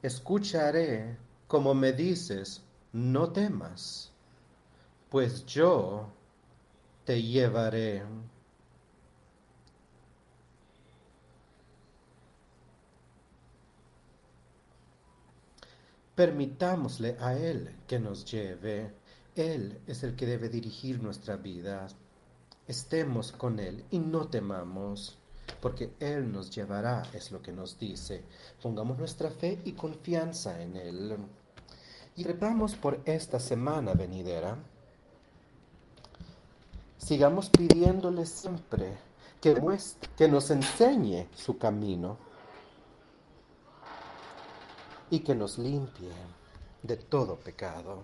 escucharé como me dices, no temas, pues yo te llevaré. Permitámosle a Él que nos lleve. Él es el que debe dirigir nuestra vida. Estemos con Él y no temamos, porque Él nos llevará, es lo que nos dice. Pongamos nuestra fe y confianza en Él. Y repamos por esta semana venidera. Sigamos pidiéndole siempre que, que nos enseñe su camino y que nos limpie de todo pecado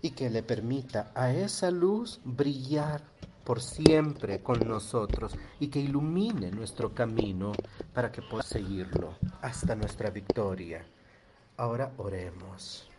y que le permita a esa luz brillar por siempre con nosotros y que ilumine nuestro camino para que podamos seguirlo hasta nuestra victoria. Ahora oremos.